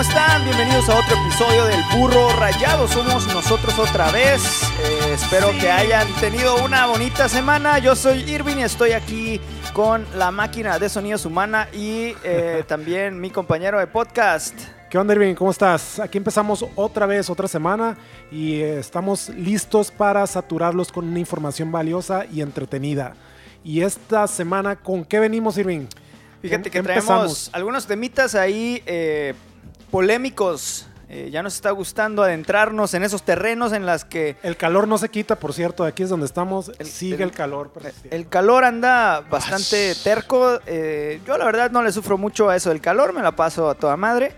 ¿cómo están? Bienvenidos a otro episodio del Burro Rayado. Somos nosotros otra vez. Eh, espero que hayan tenido una bonita semana. Yo soy Irving y estoy aquí con la máquina de sonidos humana y eh, también mi compañero de podcast. ¿Qué onda, Irving? ¿Cómo estás? Aquí empezamos otra vez, otra semana y eh, estamos listos para saturarlos con una información valiosa y entretenida. Y esta semana, ¿con qué venimos, Irving? Fíjate que ¿Qué traemos empezamos? algunos temitas ahí eh, polémicos. Eh, ya nos está gustando adentrarnos en esos terrenos en las que El calor no se quita, por cierto, aquí es donde estamos, El- sigue el- el, calor. persistiendo. el calor anda bastante terco. Eh, yo la verdad no le sufro mucho a eso del calor, me la paso a toda madre.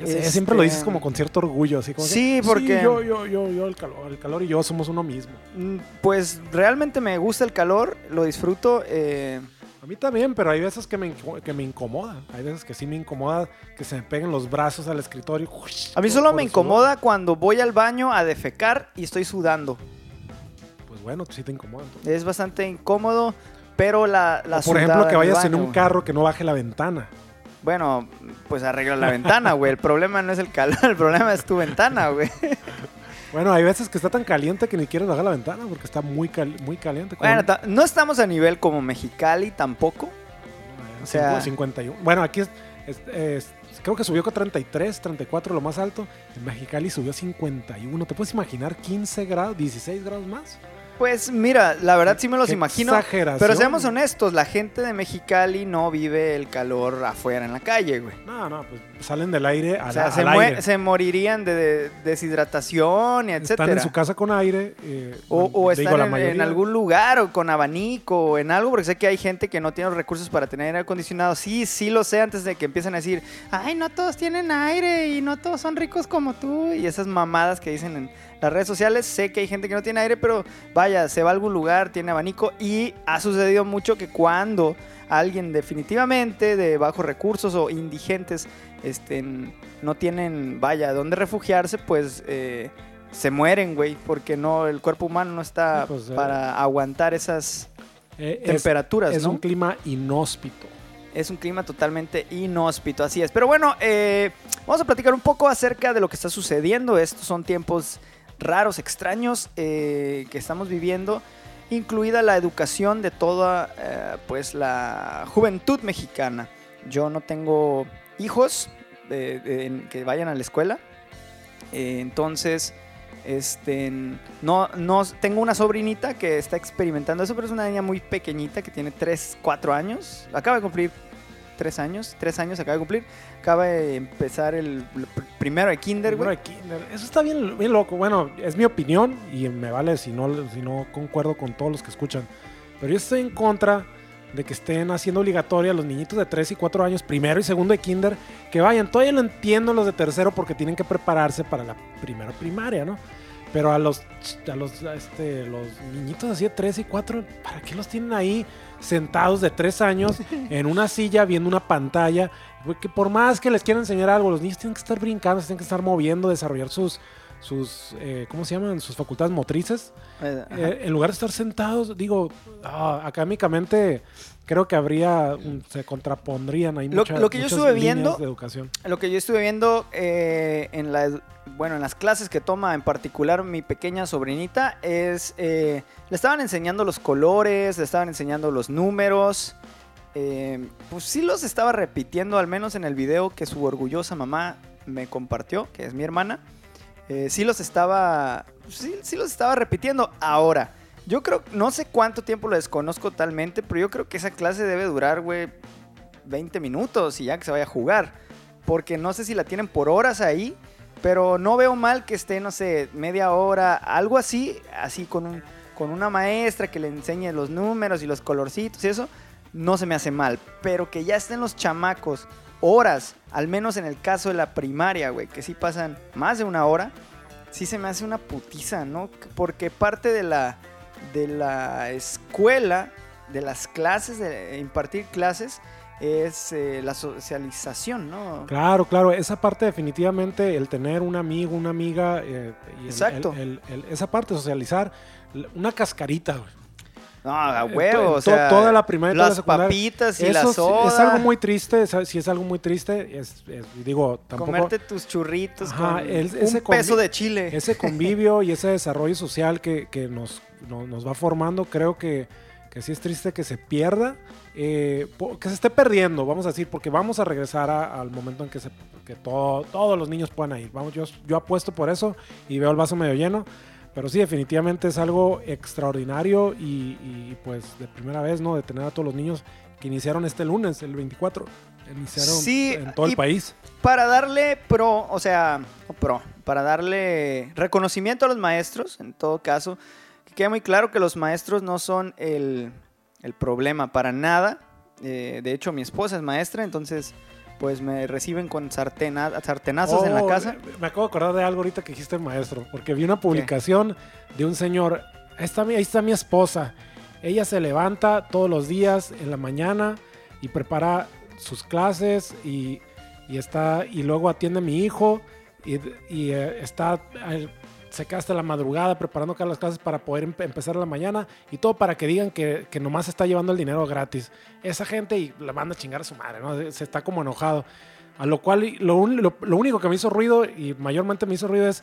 Este, Siempre lo dices como con cierto orgullo, así como que, Sí, porque- yo, yo, yo, yo, el calor, el calor y yo somos uno mismo. Mm, Pues realmente me gusta el calor, lo disfruto. eh, A mí también, pero hay veces que me, que me incomoda. Hay veces que sí me incomoda que se me peguen los brazos al escritorio. a mí solo me sudor. incomoda cuando voy al baño a defecar y estoy sudando. Pues bueno, sí te incomoda. entonces. Es bastante incómodo, pero la, la O por ejemplo, que vayas en un carro que no baje la ventana. Bueno, pues arregla la ventana, güey. El problema no es el calor, el problema es tu ventana, güey. Bueno, hay veces que está tan caliente que ni quieres bajar la ventana porque está muy, cal- muy caliente. Bueno, no estamos a nivel como Mexicali tampoco. Bueno, o sea- 51. Bueno, aquí es, es- es- creo que subió con 33, 34 lo más alto. En Mexicali subió a 51. ¿Te puedes imaginar 15 grados, 16 grados más? Pues mira, la verdad sí me los imagino. Exageración. Pero seamos honestos, la gente de Mexicali no vive el calor afuera en la calle, güey. No, no, pues salen del aire al, O sea, al se, aire. se morirían de, de deshidratación y Están etcétera. en su casa con aire. eh, O, o están en, en algún lugar o con abanico o en algo, porque sé que hay gente que no tiene los recursos para tener aire acondicionado. Sí, sí lo sé antes de que empiecen a decir, ay, no todos tienen aire y no todos son ricos como tú. Y esas mamadas que dicen en las redes sociales. Sé que hay gente que no tiene aire, pero vaya, se va a algún lugar, tiene abanico. Y ha sucedido mucho que cuando alguien definitivamente de bajos recursos o indigentes este, no tienen, vaya, dónde refugiarse, pues... eh, se mueren, güey, porque no el cuerpo humano no está pues, eh. para aguantar esas Eh, temperaturas, es ¿no? un clima inhóspito. Es un clima totalmente inhóspito, así es. Pero bueno, vamos a platicar un poco acerca de lo que está sucediendo. Estos son tiempos raros, extraños eh, que estamos viviendo, incluida la educación de toda eh, pues la juventud mexicana. Yo no tengo hijos eh, que vayan a la escuela, entonces este no no tengo una sobrinita que está experimentando eso, pero es una niña muy pequeñita que tiene 3, 4 años, acaba de cumplir 3 años, 3 años acaba de cumplir, acaba de empezar el pr- primero de kinder, güey. Eso está bien, bien loco. Bueno, es mi opinión y me vale si no, si no concuerdo con todos los que escuchan. Pero yo estoy en contra de que estén haciendo obligatoria a los niñitos de 3 y 4 años, primero y segundo de kinder, que vayan. Todavía lo entiendo los de tercero porque tienen que prepararse para la primera primaria, ¿no? Pero a los, a los, a este, los niñitos así de 3 y 4, ¿para qué los tienen ahí sentados de 3 años en una silla viendo una pantalla? Güey, que por más que les quieran enseñar algo, los niños tienen que estar brincando, tienen que estar moviendo, desarrollar sus, sus eh, ¿cómo se llaman? Sus facultades motrices. Eh. Eh, en lugar de estar sentados, digo, ah, académicamente creo que habría, se contrapondrían ahí Lo- lo que yo estuve viendo- de educación. Lo que yo estuve viendo eh, en la bueno en las clases que toma en particular mi pequeña sobrinita es eh, le estaban enseñando los colores, le estaban enseñando los números. eh, pues sí los estaba repitiendo al menos en el video que su orgullosa mamá me compartió, que es mi hermana. Eh, sí los estaba los estaba repitiendo. Ahora, yo creo no sé cuánto tiempo lo desconozco totalmente, pero yo creo que esa clase debe durar, güey, 20 minutos y ya que se vaya a jugar. Porque no sé si la tienen por horas ahí, pero no veo mal que esté, no sé, media hora, algo así, así con, un, con una maestra que le enseñe los números y los colorcitos y eso, no se me hace mal. Pero que ya estén los chamacos horas, al menos en el caso de la primaria, güey, que sí pasan más de una hora, sí se me hace una putiza, ¿no? Porque parte de la, de la escuela, de las clases, de impartir clases, es eh, la socialización, ¿no? Claro, claro, esa parte definitivamente, el tener un amigo, una amiga, eh, y el- Exacto. el- el- el- esa parte, socializar, una cascarita, güey. No, a to- huevo, o sea, toda la primaria y toda la las papitas y Eso la soda. es algo muy triste, sí es algo muy triste. Es, es- digo, tampoco Comerte tus churritos Ajá, con el- un ese peso de chile. ese convivio y ese desarrollo social que, que nos, no- nos va formando, creo que, que sí es triste que se pierda, eh, que se esté perdiendo, vamos a decir, porque vamos a regresar a- al momento en que, se, que todo- todos los niños puedan ir. Vamos, yo, yo apuesto por eso y veo el vaso medio lleno. Pero sí, definitivamente es algo extraordinario y, y, pues de primera vez, ¿no? De tener a todos los niños que iniciaron este lunes, el 24. Iniciaron Sí, en todo el país. Para darle pro, o sea, pro, para darle reconocimiento a los maestros, en todo caso, que quede muy claro que los maestros no son el, el problema para nada. Eh, de hecho, mi esposa es maestra, entonces, pues me reciben con sartena- sartenazos en la Oh, casa. Me acabo de acordar de algo ahorita que dijiste maestro, porque vi una publicación de un señor. Ahí está, mi, ahí está mi esposa. Ella se levanta todos los días en la mañana y prepara sus clases y, y está y luego atiende a mi hijo y, y, eh, está eh, se queda hasta la madrugada preparando cada las clases para poder empe- empezar la mañana y todo para que digan que, que nomás está llevando el dinero gratis. Esa gente y la manda a chingar a su madre, ¿no? Se está como enojado. A lo cual lo, un- lo- lo único que me hizo ruido y mayormente me hizo ruido es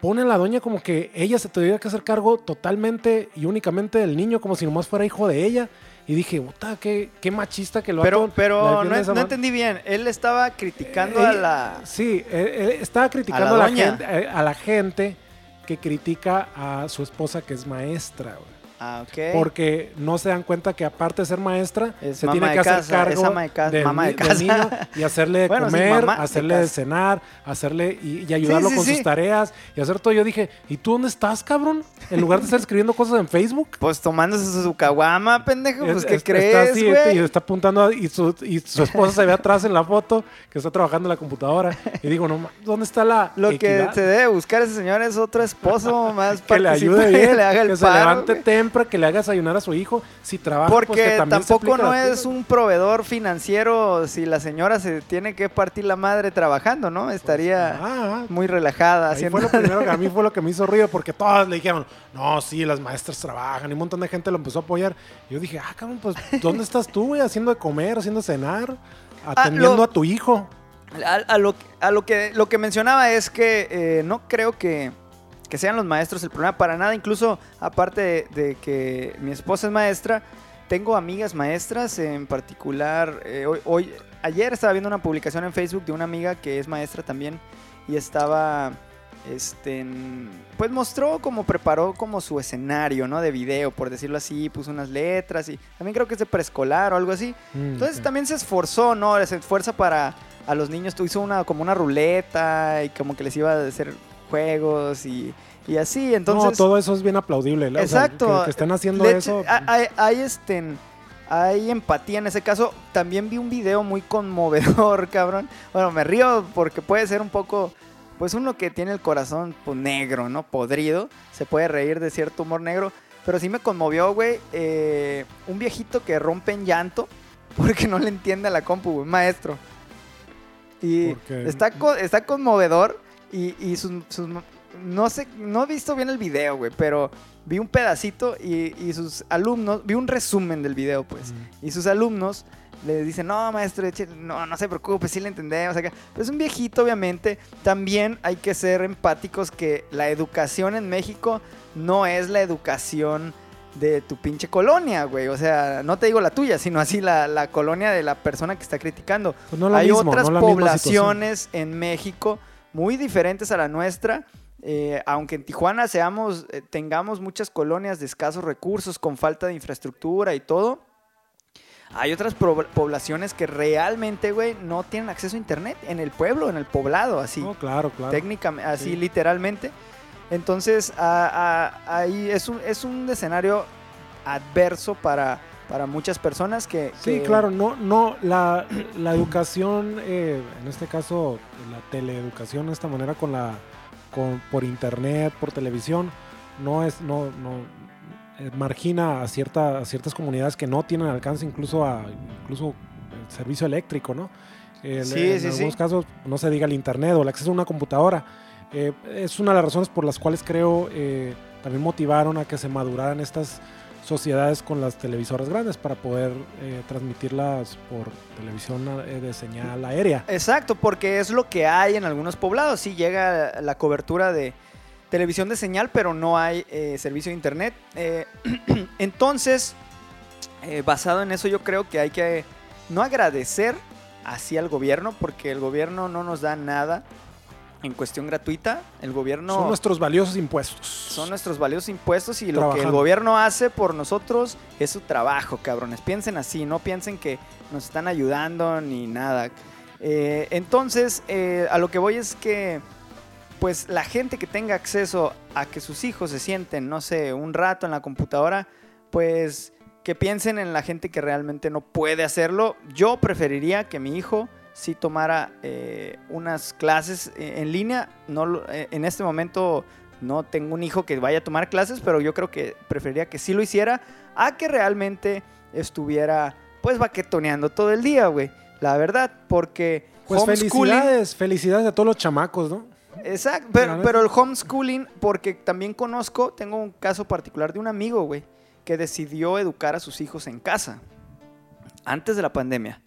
pone a la doña como que ella se tuviera que hacer cargo totalmente y únicamente del niño, como si nomás fuera hijo de ella. Y dije, puta, qué, qué machista que lo Pero, pero no, no entendí bien. Él estaba criticando Eh, a la... Sí, eh, estaba criticando A a la gente, eh, a la gente que critica a su esposa que es maestra. Ah. Porque no se dan cuenta que aparte de ser maestra, Es se tiene que hacer casa, cargo ama de casa, del, mamá de del casa. niño y hacerle de Bueno, sí, comer, hacerle de cenar, hacerle y, y ayudarlo sí, con sus tareas y hacer todo. Yo dije, ¿y tú dónde estás, cabrón? En lugar de estar escribiendo cosas en Facebook. Pues tomándose su caguama, pendejo. Pues, Es- ¿qué es- crees, así, güey? y está apuntando a- y su, y su esposa se ve atrás en la foto que está trabajando en la computadora y digo, no, ¿dónde está la Lo que se debe buscar ese señor es otro esposo más que le ayude bien, que le haga el que se levante güey. Temprano, que le haga desayunar a su hijo. Si trabaja, pues, Porque que se tampoco no es un proveedor financiero si la señora se tiene que partir la madre trabajando, ¿no? Estaría Ah, muy relajada ahí haciendo... fue lo primero que a mí fue lo que me hizo ruido porque todas le dijeron, no, sí, las maestras trabajan y un montón de gente lo empezó a apoyar. Y yo dije, ah, cabrón, pues, ¿dónde estás tú, güey? Haciendo de comer, haciendo de cenar, atendiendo Ah, lo- a tu hijo. A, a lo, a lo que lo que mencionaba es que eh, no creo que, que sean los maestros el problema para nada. Incluso aparte de, de que mi esposa es maestra, tengo amigas maestras, en particular, eh, hoy, hoy- ayer estaba viendo una publicación en Facebook de una amiga que es maestra también y estaba, este, pues mostró como preparó como su escenario, ¿no? De video, por decirlo así, puso unas letras y también creo que es de preescolar o algo así. Mm, Entonces también se esforzó, ¿no? Se esfuerza para a los niños, hizo una como una ruleta y como que les iba a hacer juegos y, y así. Entonces, no, todo eso es bien aplaudible. ¿no? O sea, Exacto. que, que estén haciendo eso. ha- Hay, hay, este, hay empatía en ese caso. También vi un video muy conmovedor, cabrón. Bueno, me río porque puede ser un poco, pues uno que tiene el corazón pues, negro, ¿no? Podrido. Se puede reír de cierto humor negro. Pero sí me conmovió, güey. eh, un viejito que rompe en llanto porque no le entiende a la compu, güey, maestro. Y está, está conmovedor y, y sus, sus- No sé, no he visto bien el video, güey, pero vi un pedacito y, y sus alumnos... Vi un resumen del video, pues. Y sus alumnos le dicen, no, maestro, no, no se preocupe, sí le entendemos. Acá. Pero es un viejito, obviamente. También hay que ser empáticos que la educación en México no es la educación de tu pinche colonia, güey. O sea, no te digo la tuya, sino así la, la colonia de la persona que está criticando. Pues no hay mismo, otras no poblaciones en México muy diferentes a la nuestra. eh, aunque en Tijuana seamos, eh, tengamos muchas colonias de escasos recursos, con falta de infraestructura y todo, hay otras poblaciones que realmente, güey, no tienen acceso a internet en el pueblo, en el poblado, así, No, claro, claro. técnicamente, así Sí. literalmente. Entonces, a- a- ahí es un, es un escenario adverso para, para muchas personas que... Sí, que- claro, no, no, la, la educación, eh, en este caso, la teleeducación de esta manera con la, con, por internet, por televisión, no es, no, no, eh, margina a, cierta, a ciertas comunidades que no tienen alcance incluso a, incluso el servicio eléctrico, ¿no? Sí, en sí, algunos sí. casos, no se diga el internet o el acceso a una computadora. Eh, es una de las razones por las cuales creo eh, también motivaron a que se maduraran estas sociedades con las televisoras grandes para poder eh, transmitirlas por televisión eh, de señal aérea. Exacto, porque es lo que hay en algunos poblados. Sí llega la cobertura de televisión de señal, pero no hay eh, servicio de internet. Eh, entonces, eh, basado en eso, yo creo que hay que no agradecer así al gobierno, porque el gobierno no nos da nada en cuestión gratuita. El gobierno... Son nuestros valiosos impuestos. Son nuestros valiosos impuestos y lo que el gobierno hace por nosotros es su trabajo, cabrones. Piensen así, no piensen que nos están ayudando ni nada. Eh, entonces, eh, a lo que voy es que, pues la gente que tenga acceso a que sus hijos se sienten, no sé, un rato en la computadora, pues que piensen en la gente que realmente no puede hacerlo. Yo preferiría que mi hijo sí tomara eh, unas clases eh, en línea. No, eh, en este momento no tengo un hijo que vaya a tomar clases, pero yo creo que preferiría que sí lo hiciera a que realmente estuviera pues baquetoneando todo el día, güey. La verdad, porque Pues homeschooling- felicidades, felicidades a todos los chamacos, ¿no? Exacto, pero, pero el homeschooling, porque también conozco, tengo un caso particular de un amigo, güey, que decidió educar a sus hijos en casa, antes de la pandemia,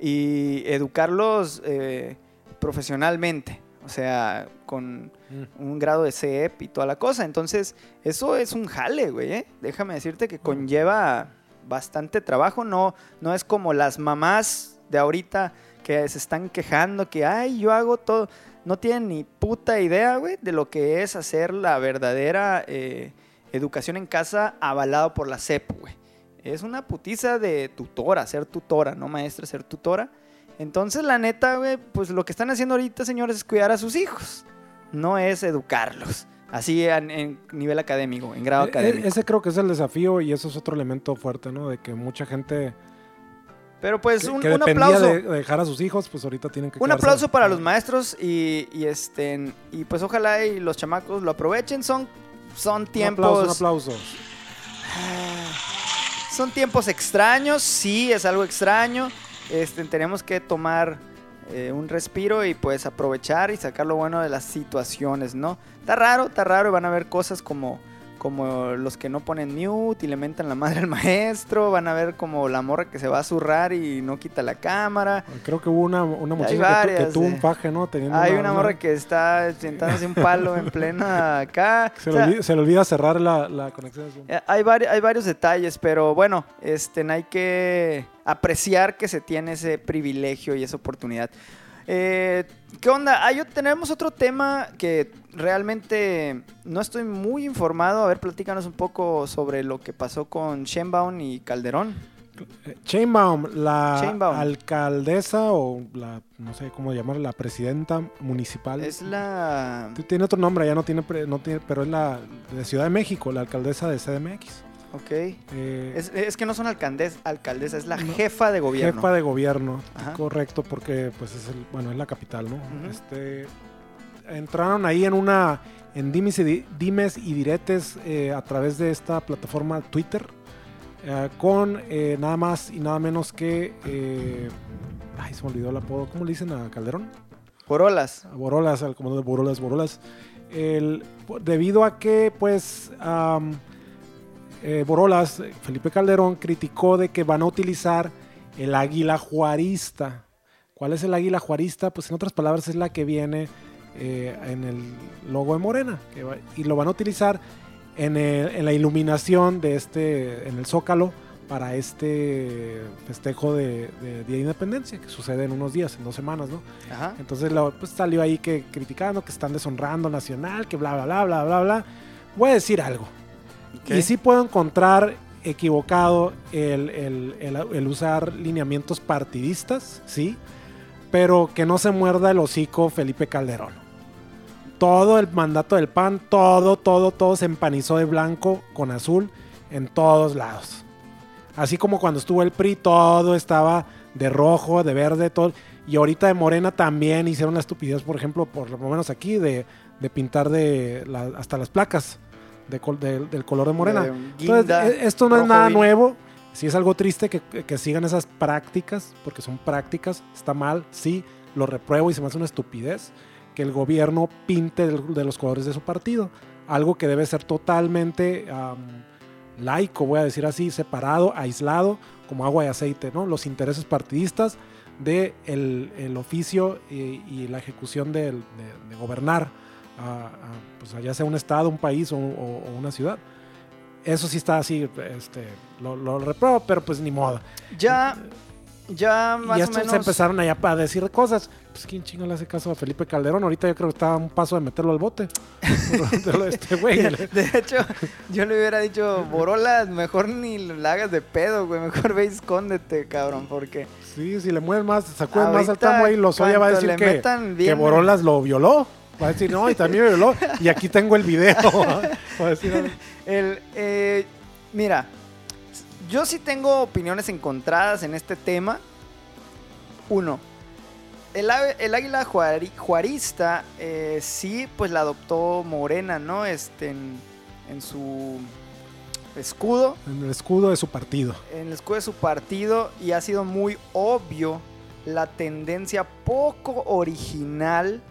y educarlos eh, profesionalmente, o sea, con un grado de CEP y toda la cosa. Entonces, eso es un jale, güey, ¿eh? Déjame decirte que conlleva bastante trabajo, no, no es como las mamás de ahorita que se están quejando que, ay, yo hago todo no tienen ni puta idea, güey, de lo que es hacer la verdadera eh, educación en casa avalado por la CEP, güey. Es una putiza de tutora, ser tutora, no maestra, ser tutora. Entonces, la neta, güey, pues lo que están haciendo ahorita, señores, es cuidar a sus hijos. No es educarlos. Así en, en nivel académico, en grado E- e- académico. Ese creo que es el desafío y eso es otro elemento fuerte, ¿no? De que mucha gente Pero pues que, un, que un aplauso. de, de dejar a sus hijos, pues ahorita tienen que Un quedarse- aplauso para los maestros y, y, este y pues ojalá y los chamacos lo aprovechen. Son, son Un tiempos. aplauso, un aplauso. Son tiempos extraños, sí, es algo extraño. Este, tenemos que tomar eh, un respiro y pues aprovechar y sacar lo bueno de las situaciones, ¿no? Está raro, está raro y van a ver cosas como, como los que no ponen mute y le mentan la madre al maestro. Van a ver como la morra que se va a zurrar y no quita la cámara. Creo que hubo una, una muchacha que tuvo eh. un faje, ¿no? Teniendo Hay una morra que está sentándose un palo en plena acá. Se, O le olvida, se le olvida cerrar la, la conexión eh, Hay, vari- hay varios detalles, pero bueno, este, hay que apreciar que se tiene ese privilegio y esa oportunidad. Eh, ¿Qué onda? Hay o- tenemos otro tema que realmente no estoy muy informado. A ver, platícanos un poco sobre lo que pasó con Shenbaum y Calderón. Sheinbaum, la Sheinbaum. alcaldesa o la, no sé cómo llamarla, la presidenta municipal. Es la... Tiene otro nombre, ya no tiene, no tiene, pero es la de Ciudad de México, la alcaldesa de CDMX. Ok. Eh, Es, es que no son alcaldes, alcaldesa, es la No. jefa de gobierno. Jefa de gobierno, Ajá. correcto, porque pues es el, bueno, es la capital, ¿no? Este entraron ahí en una en dimes y, di- dimes y diretes eh, a través de esta plataforma Twitter eh, con eh, nada más y nada menos que ay se me olvidó el apodo ¿cómo le dicen a Calderón? Corolas. a Borolas al comando de Borolas Borolas El- debido a que pues eh, Borolas Felipe Calderón criticó de que van a utilizar el águila juarista ¿cuál es el águila juarista? pues en otras palabras es la que viene eh, en el logo de Morena que va- y lo van a utilizar en, el- en la iluminación de este en el Zócalo para este festejo de, de Día de Independencia que sucede en unos días, en dos semanas, ¿no? Ajá. Entonces lo- pues, salió ahí que criticando que están deshonrando Nacional, que bla, bla, bla, bla, bla, bla. Voy a decir algo. Y sí puedo encontrar equivocado el, el- el- usar lineamientos partidistas, sí, pero que no se muerda el hocico Felipe Calderón. Todo el mandato del PAN, todo, todo, todo se empanizó de blanco con azul en todos lados. Así como cuando estuvo el PRI, todo estaba de rojo, de verde, todo. Y ahorita de Morena también hicieron la estupidez, por ejemplo, por lo menos aquí, de, de pintar de hasta las placas de col- de- del color de Morena. De Entonces, e- esto no es nada vino. nuevo. Sí es algo triste que, que sigan esas prácticas, porque son prácticas, está mal, sí, lo repruebo y se me hace una estupidez que el gobierno pinte de los colores de su partido. Algo que debe ser totalmente am, laico, voy a decir así, separado, aislado, como agua y aceite, ¿no? Los intereses partidistas de el, el oficio y, y la ejecución de, de gobernar, a, a, pues ya sea un estado, un país o, o- o una ciudad. Eso sí está así, este, lo, lo repruebo, pero pues ni modo. Ya, ya más y o estos menos. se empezaron allá a decir cosas. Pues quién chingo le hace caso a Felipe Calderón. Ahorita yo creo que está a un paso de meterlo al bote. De este güey. De hecho, yo le hubiera dicho, Borolas, mejor ni la hagas de pedo, güey. Mejor ve y escóndete, cabrón, porque. Sí, si le mueven más, sacuden más al tamo ahí, los oye va a decir que, que Borolas lo violó. Va a decir, no, y también me violó. Y aquí tengo el video. Va a decir, El, eh, mira, yo sí tengo opiniones encontradas en este tema. Uno, el, el águila juari- juarista eh, sí, pues la adoptó Morena, ¿no? Este, en, en su escudo, en el escudo de su partido. en el escudo de su partido, y ha sido muy obvio la tendencia poco original,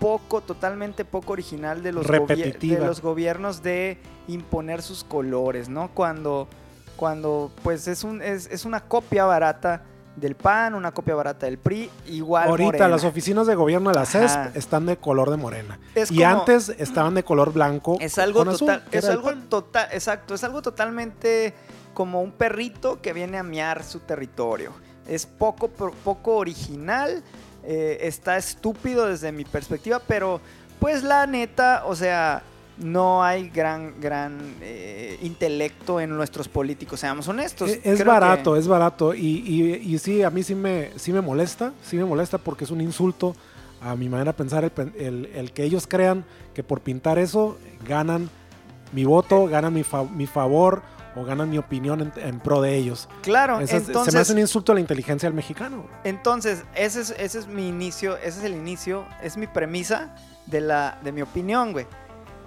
poco, totalmente poco original de los, de los gobiernos de imponer sus colores, ¿no? Cuando, cuando pues es, un, es, es una copia barata del PAN, una copia barata del PRI, igual Ahorita Morena. las oficinas de gobierno de la CESP Ajá. están de color de morena. Es y como- antes estaban de color blanco. Es algo con total, es algo total, exacto, es algo totalmente como un perrito que viene a miar su territorio. Es poco, poco original, eh, está estúpido desde mi perspectiva, pero pues la neta, o sea, no hay gran, gran eh, intelecto en nuestros políticos, seamos honestos. Es, es barato, que- es barato. Y, y- y sí, a mí sí me, sí me molesta, sí me molesta porque es un insulto a mi manera de pensar el, el- el que ellos crean que por pintar eso ganan mi voto, ganan mi, fa- mi favor o ganan mi opinión en, en pro de ellos. Claro, Eso entonces... se me hace un insulto a la inteligencia del mexicano. Entonces, ese es, ese es mi inicio, ese es el inicio, es mi premisa de, la, de mi opinión, güey.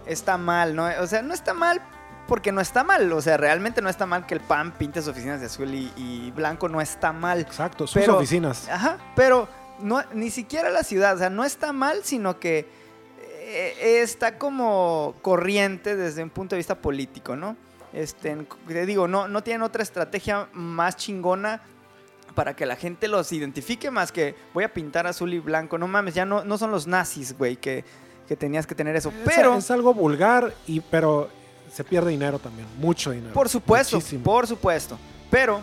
Está mal, ¿no? O sea, no está mal porque no está mal. O sea, realmente no está mal que el PAN pinte sus oficinas de azul y, y blanco, no está mal. Exacto, sus Pero- oficinas. Ajá, pero no, ni siquiera la ciudad, o sea, no está mal, sino que eh, está como corriente desde un punto de vista político, ¿no? Este, te digo, no, no tienen otra estrategia más chingona para que la gente los identifique más que voy a pintar azul y blanco. No mames, ya no, no son los nazis, güey, que, que tenías que tener eso. Es- Pero, es, algo vulgar, y, pero se pierde dinero también, mucho dinero. por supuesto, Muchísimo. por supuesto. Pero,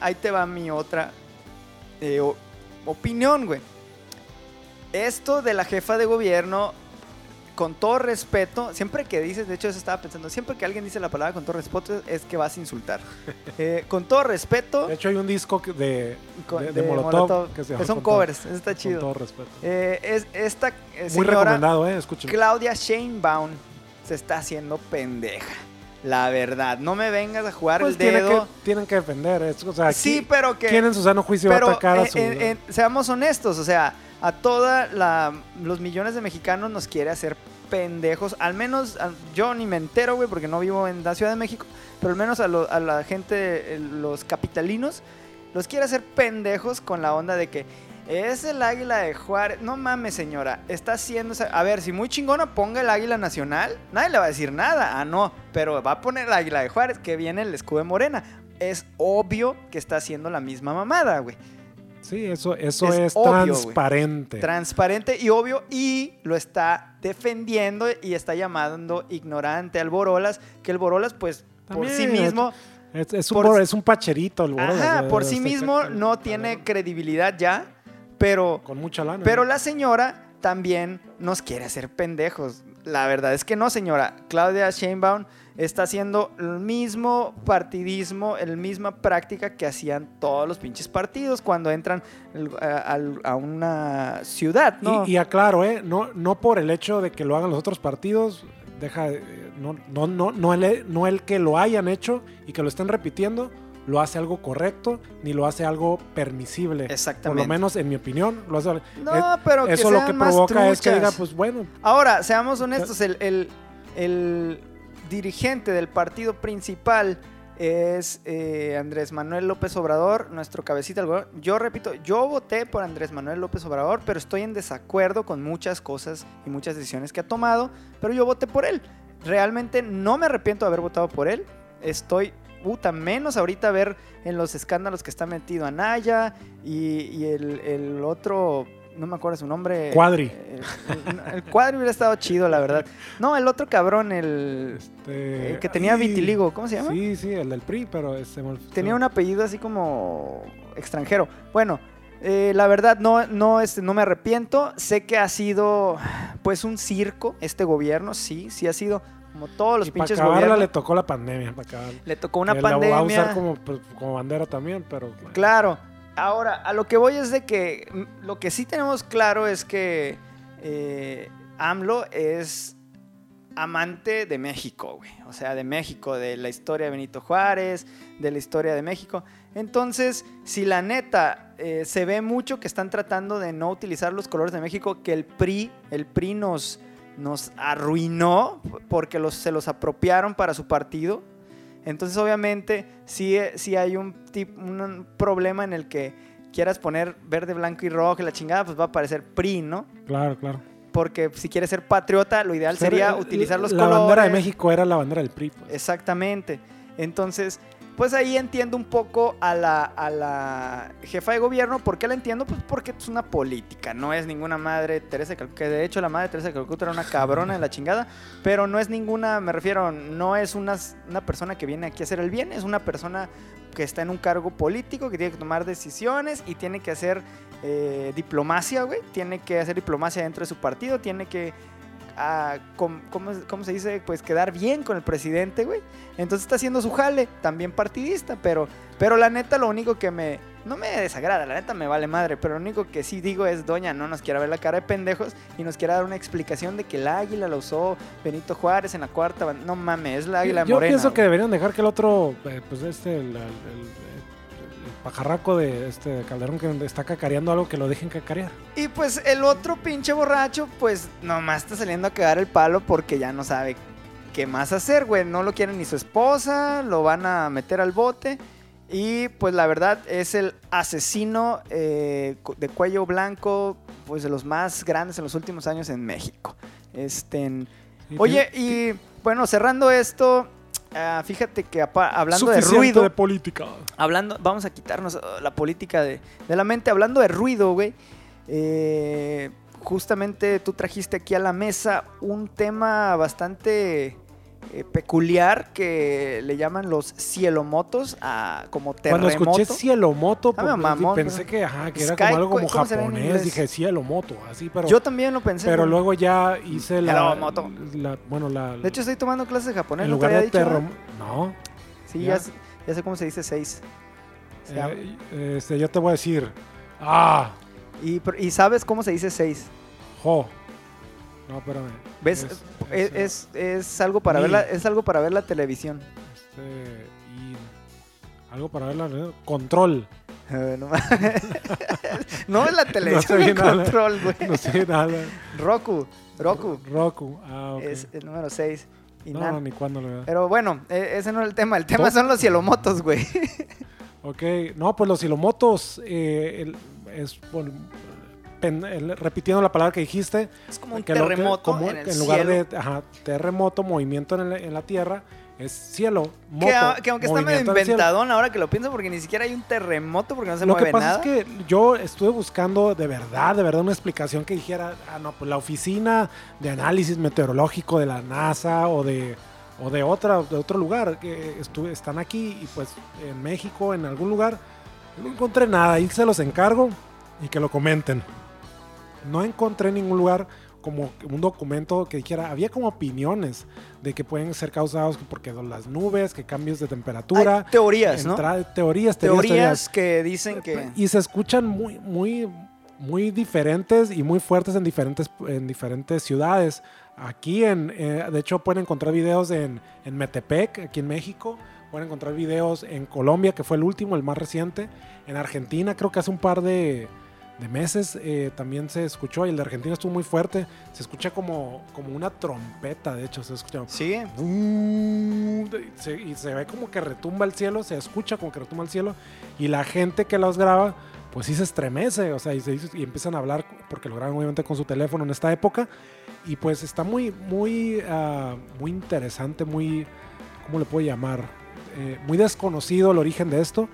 ahí te va mi otra eh, opinión, güey. Esto de la jefa de gobierno, con todo respeto, siempre que dices, de hecho eso estaba pensando, siempre que alguien dice la palabra con todo respeto es que vas a insultar. Eh, con todo respeto, De hecho, hay un disco de, con- de- de Molotov, que, se que llama son Con todo- covers, eso está con chido. todo respeto. Eh, es, esta eh, Muy señora, recomendado, ¿eh? Claudia Sheinbaum, se está haciendo pendeja. La verdad, no me vengas a jugar Pues el tiene dedo. que, tienen que defender. es- o sea, sí, ¿qui- pero que... ¿quién en su sano juicio va a Pero atacar a su... seamos honestos, o sea, a toda la los millones de mexicanos nos quiere hacer pendejos, al menos yo ni me entero, güey, porque no vivo en la Ciudad de México, pero al menos a, a la gente, los capitalinos, los quiere hacer pendejos con la onda de que es el águila de Juárez. No mames, señora, está haciendo... A ver, si muy chingona ponga el águila nacional, nadie le va a decir nada. Ah, no, pero va a poner el águila de Juárez, que viene el escudo de Morena. Es obvio que está haciendo la misma mamada, güey. Sí, eso, eso Es es, obvio, güey. transparente. transparente y obvio y lo está defendiendo y está llamando ignorante al Borolas, que el Borolas pues por sí mismo, es, es un, por- es un pacherito el Borolas, ajá, por sí mismo no tiene credibilidad ya, pero Con mucha lana. pero la señora también nos quiere hacer pendejos. La verdad es que no, señora. Claudia Sheinbaum está haciendo el mismo partidismo, la misma práctica que hacían todos los pinches partidos cuando entran a, a una ciudad, ¿no? Y, y aclaro, ¿eh? No, no por el hecho de que lo hagan los otros partidos, deja, eh, no, no, no, no, el, no el que lo hayan hecho y que lo estén repitiendo, lo hace algo correcto, ni lo hace algo permisible. Por Exactamente. lo menos, en mi opinión, lo hace... No, eh, pero que eso lo que provoca es que diga, pues bueno, Ahora, seamos honestos, el, el- el dirigente del partido principal es eh, Andrés Manuel López Obrador, nuestro cabecita. Yo repito, yo voté por Andrés Manuel López Obrador, pero estoy en desacuerdo con muchas cosas y muchas decisiones que ha tomado, pero yo voté por él. Realmente no me arrepiento de haber votado por él. estoy puta, menos ahorita ver en los escándalos que está metido Anaya y, y el, el otro, no me acuerdo su nombre. Cuadri. El, el- el Cuadri hubiera estado chido, la verdad. No, el otro cabrón, el, Este, el que tenía ay, vitiligo, ¿cómo se llama? Sí, sí, el del PRI, pero este, Tenía un apellido así como extranjero. Bueno, eh, la verdad no, no, este, no me arrepiento. Sé que ha sido pues un circo este gobierno, sí, sí ha sido como todos los y para pinches acabarla gobiernos. le Le, tocó la pandemia. Para acabar. tocó una Que la pandemia. va a usar como, pues, como bandera también, pero... bueno. Claro. Ahora, a lo que voy es de que mm, lo que sí tenemos claro es que eh, AMLO es amante de México, güey. O sea, de México, de la historia de Benito Juárez, de la historia de México. Entonces, si la neta eh, se ve mucho que están tratando de no utilizar los colores de México, que el PRI, el PRI nos, nos arruinó porque los, se los apropiaron para su partido. Entonces, obviamente, sí, sí hay un, tip- un problema en el que quieras poner verde, blanco y rojo y la chingada, pues va a aparecer PRI, ¿no? Claro, claro. Porque si quieres ser patriota, lo ideal sería Ser- utilizar los la colores. bandera de México era la bandera del PRI. pues. Exactamente. Entonces, pues ahí entiendo un poco a la, a la jefa de gobierno. ¿Por qué la entiendo? Pues porque es una política, no es ninguna madre Teresa de Calcuta, que de hecho la madre Teresa de Calcuta era una cabrona de la chingada, pero no es ninguna, me refiero, no es una, una persona que viene aquí a hacer el bien, es una persona que está en un cargo político, que tiene que tomar decisiones y tiene que hacer eh, diplomacia, güey, tiene que hacer diplomacia dentro de su partido, tiene que a, com- ¿cómo, cómo se dice? Pues quedar bien con el presidente, güey. Entonces está haciendo su jale, también partidista, pero, pero la neta lo único que me... No me desagrada, la neta me vale madre, pero lo único que sí digo es, doña, no nos quiera ver la cara de pendejos y nos quiera dar una explicación de que el águila la usó Benito Juárez en la cuarta... No mames, es la águila Yo morena. pienso güey. que deberían dejar que el otro, eh, pues este, el, el- el- el pajarraco de este de Calderón que está cacareando algo que lo dejen cacarear. Y pues el otro pinche borracho, pues nomás está saliendo a cagar el palo porque ya no sabe qué más hacer, güey. No lo quiere ni su esposa, lo van a meter al bote. Y pues la verdad es el asesino eh, de cuello blanco, pues de los más grandes en los últimos años en México. Este, en- Oye, y bueno, cerrando esto, ah, fíjate que hablando de ruido, de política. hablando, vamos a quitarnos uh, la política de, de la mente. Hablando de ruido, güey. eh, justamente tú trajiste aquí a la mesa un tema bastante eh, peculiar que le llaman los cielomotos, a, como Cuando terremoto. escuché cielomoto, Ah, pues, mamón, pensé que, ajá, que era como algo como ¿cómo será en japonés. Dije cielomoto, así, pero, Yo también lo pensé. pero luego ya hice la, la- Bueno, la. De hecho, estoy tomando clases de japonés. en ¿no te había de dicho, no? No. Sí, ya. ya, sé- ya sé cómo se dice seis. Se eh, este, yo te voy a decir. Ah, y, y sabes cómo se dice seis. jo. No, espérame. ¿Ves? Es- Es, es, es- algo para Mi. ver la, es algo para ver la televisión. Este, y algo para ver la control. Eh, no. No es la televisión sé el nada. control, güey. No sé nada. Roku, Roku Roku. Ah, ok. es el número 6. Y no, no, ni cuándo lo veo. Pero bueno, e- ese no es el tema. El tema son los cielomotos, güey. Ok, no, pues los hilomotos eh, el- es bueno, el- repitiendo la palabra que dijiste. Es como un que lo que- terremoto como en el en lugar cielo. de ajá, terremoto, movimiento en, el- en la tierra, es cielo, moto. que, que aunque está medio inventadón ahora que lo pienso, porque ni siquiera hay un terremoto, porque no se Lo mueve que pasa nada. es que yo estuve buscando de verdad, de verdad una explicación que dijera, ah, no, pues la oficina de análisis meteorológico de la NASA o de, o de, otra, de otro lugar que estu- están aquí y pues en México, en algún lugar, no encontré nada. Ahí se los encargo y que lo comenten. No encontré en ningún lugar como un documento que dijera, había como opiniones de que pueden ser causados porque las nubes, que cambios de temperatura. Hay teorías, ¿no? teorías, Teorías teorías. que dicen que... Y se escuchan muy, muy, muy diferentes y muy fuertes en diferentes, en diferentes ciudades. Aquí, en, eh, de hecho, pueden encontrar videos en, en Metepec, aquí en México. Pueden encontrar videos en Colombia, que fue el último, el más reciente. En Argentina, creo que hace un par de, de meses eh, también se escuchó. Y el de Argentina estuvo muy fuerte. Se escucha como, como una trompeta, de hecho, se escucha. Sí. Se- y se ve como que retumba el cielo, se escucha como que retumba el cielo y la gente que los graba pues sí se estremece, o sea, y, se y empiezan a hablar porque lo graban obviamente con su teléfono en esta época y pues está muy, muy, ah, muy interesante, muy, ¿cómo le puedo llamar? eh, muy desconocido el origen de esto.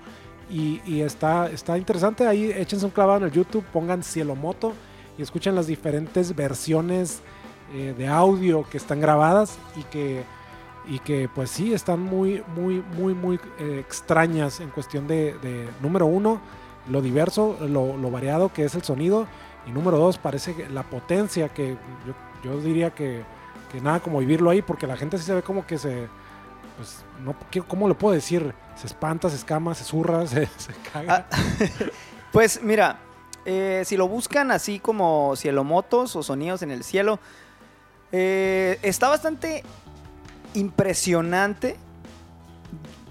Y, está, está interesante. Ahí échense un clavado en el YouTube, pongan Cielo Moto y escuchen las diferentes versiones eh, de audio que están grabadas y que, y que pues sí, están muy, muy, muy, muy eh, extrañas en cuestión de, número uno, lo diverso, lo, lo, variado que es el sonido. Y número dos, parece que la potencia que yo, yo diría que, que nada como vivirlo ahí, porque la gente sí se ve como que se pues, no, ¿cómo lo puedo decir? Se espanta, se escama, se zurra, se, caga. Ah, pues mira, eh, si lo buscan así como cielomotos o sonidos en el cielo, eh, está bastante impresionante.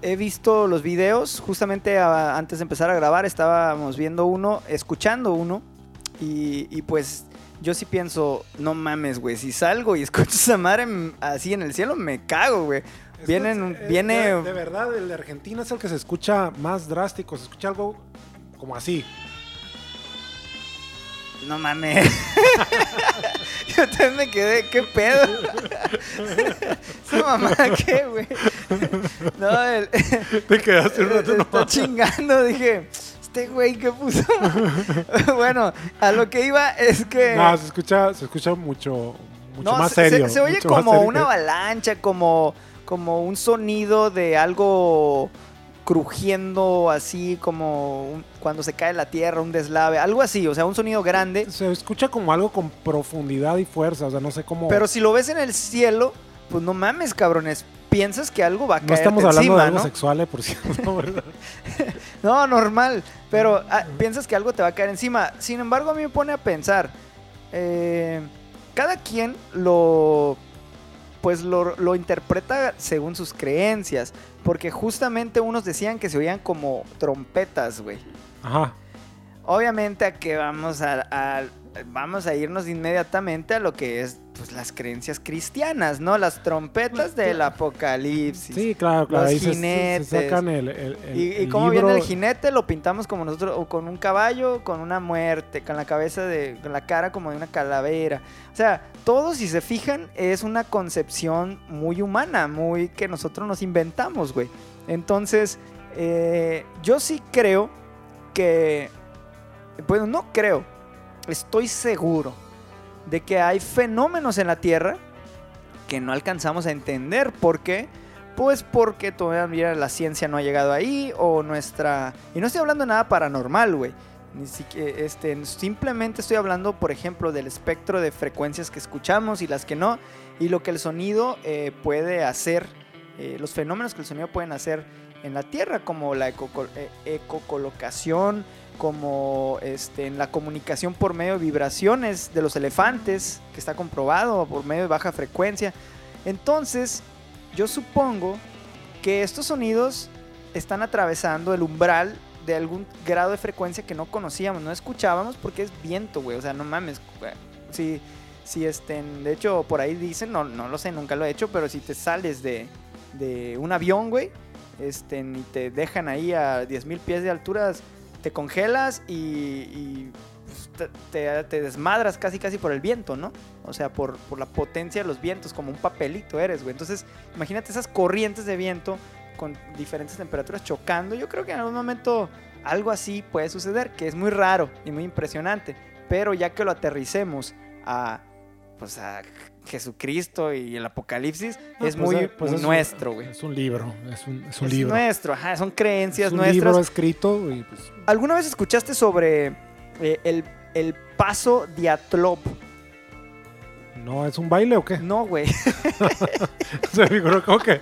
He visto los videos, justamente a, antes de empezar a grabar estábamos viendo uno, escuchando uno, y, y pues yo sí pienso, no mames, güey, si salgo y escucho esa madre así en el cielo, me cago, güey. Vienen, es, viene... De, de, verdad, el de Argentina es el que se escucha más drástico. Se escucha algo como así. No mames. Yo también me quedé, ¿qué pedo? Esa mamá, ¿qué, güey? No, el, Te quedaste un rato. Está chingando, dije. Este güey, ¿qué puso? bueno, a lo que iba es que. No, se escucha, se escucha mucho, mucho no, más se, serio. Se, se oye como una avalancha, como, como un sonido de algo crujiendo así como un, cuando se cae la tierra, un deslave, algo así, o sea, un sonido grande. Se escucha como algo con profundidad y fuerza, o sea, no sé cómo... Pero si lo ves en el cielo, pues no mames, cabrones, piensas que algo va a caer No estamos hablando encima, de algo ¿no? sexual, eh, por cierto, ¿verdad? no, normal, pero ah, piensas que algo te va a caer encima. Sin embargo, a mí me pone a pensar, eh, cada quien lo pues lo, lo, interpreta según sus creencias. Porque justamente unos decían que se oían como trompetas, güey. Ajá. Obviamente a que vamos a, a, vamos a irnos inmediatamente a lo que es pues las creencias cristianas, ¿no? Las trompetas del apocalipsis. Sí, claro, claro. Los Ahí jinetes. Se, se sacan el, el, el y, y libro. viene el jinete, lo pintamos como nosotros, o con un caballo, con una muerte, con la cabeza de, con la cara como de una calavera. O sea, todo, si se fijan, es una concepción muy humana, muy que nosotros nos inventamos, güey. Entonces, eh, yo sí creo que, bueno, no creo, estoy seguro de que hay fenómenos en la Tierra que no alcanzamos a entender. ¿Por qué? Pues porque todavía la ciencia no ha llegado ahí o nuestra... Y no estoy hablando de nada paranormal, güey. Ni siquiera, este, simplemente estoy hablando, por ejemplo, del espectro de frecuencias que escuchamos y las que no, y lo que el sonido eh, puede hacer, eh, los fenómenos que el sonido pueden hacer en la Tierra, como la eco, eh, ecocolocación, como este, en la comunicación por medio de vibraciones de los elefantes, que está comprobado por medio de baja frecuencia. Entonces, yo supongo que estos sonidos están atravesando el umbral de algún grado de frecuencia que no conocíamos, no escuchábamos porque es viento, güey. O sea, no mames. Si, si estén, de hecho, por ahí dicen, no, no lo sé, nunca lo he hecho, pero si te sales de, de un avión, güey, este, y te dejan ahí a 10.000 pies de altura, te congelas y, y te, te, te, desmadras casi casi por el viento, ¿no? O sea, por, por la potencia de los vientos, como un papelito eres, güey. Entonces, imagínate esas corrientes de viento con diferentes temperaturas chocando. Yo creo que en algún momento algo así puede suceder, que es muy raro y muy impresionante. Pero ya que lo aterricemos a, pues a Jesucristo y el Apocalipsis, No, es pues, muy, pues muy es- nuestro, güey. Es un libro, es un, es un Es libro. nuestro, ajá, son creencias es un nuestras. libro escrito y pues ¿Alguna vez escuchaste sobre eh, el, el paso Diatlov? No es un baile o qué? No, güey. Se figuró como que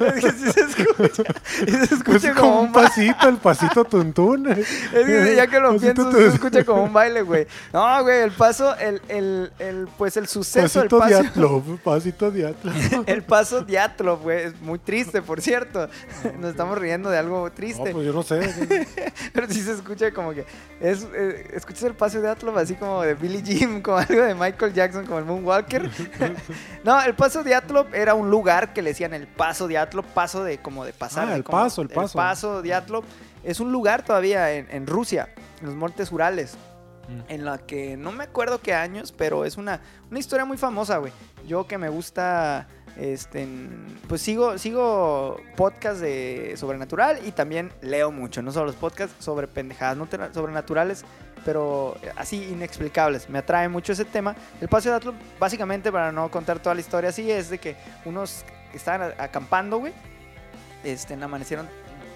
es que sí se escucha. es como como un pasito, el pasito tuntún. Es que ya que lo pienso, se escucha como un baile, güey. No, güey, el paso, el, el, el, pues el suceso, el Pasito paso. Diatlov, pasito Diatlov. El paso Diatlov, güey. Es muy triste, por cierto. Nos estamos riendo de algo No, triste. pues yo no sé. Pero sí se escucha como que. Es, eh, escuchas el paso de Atlov así como de Billy Jim, como algo de Michael Jackson, como el Moonwalker. no, el paso de Atlov era un lugar que le decían el paso de Atlov, paso de como de pasar. Ah, el como- paso, el paso. El paso de Atlov es un lugar todavía en, en Rusia, en los montes Urales. en la que no me acuerdo qué años, pero es una, una historia muy famosa, güey. Yo que me gusta, este, pues sigo, sigo podcasts de sobrenatural y también leo mucho, no solo los podcasts sobre pendejadas, no sobrenaturales, pero así inexplicables. Me atrae mucho ese tema. El Paseo de Atlub, básicamente, para no contar toda la historia así, es de que unos estaban acampando, güey, este, amanecieron,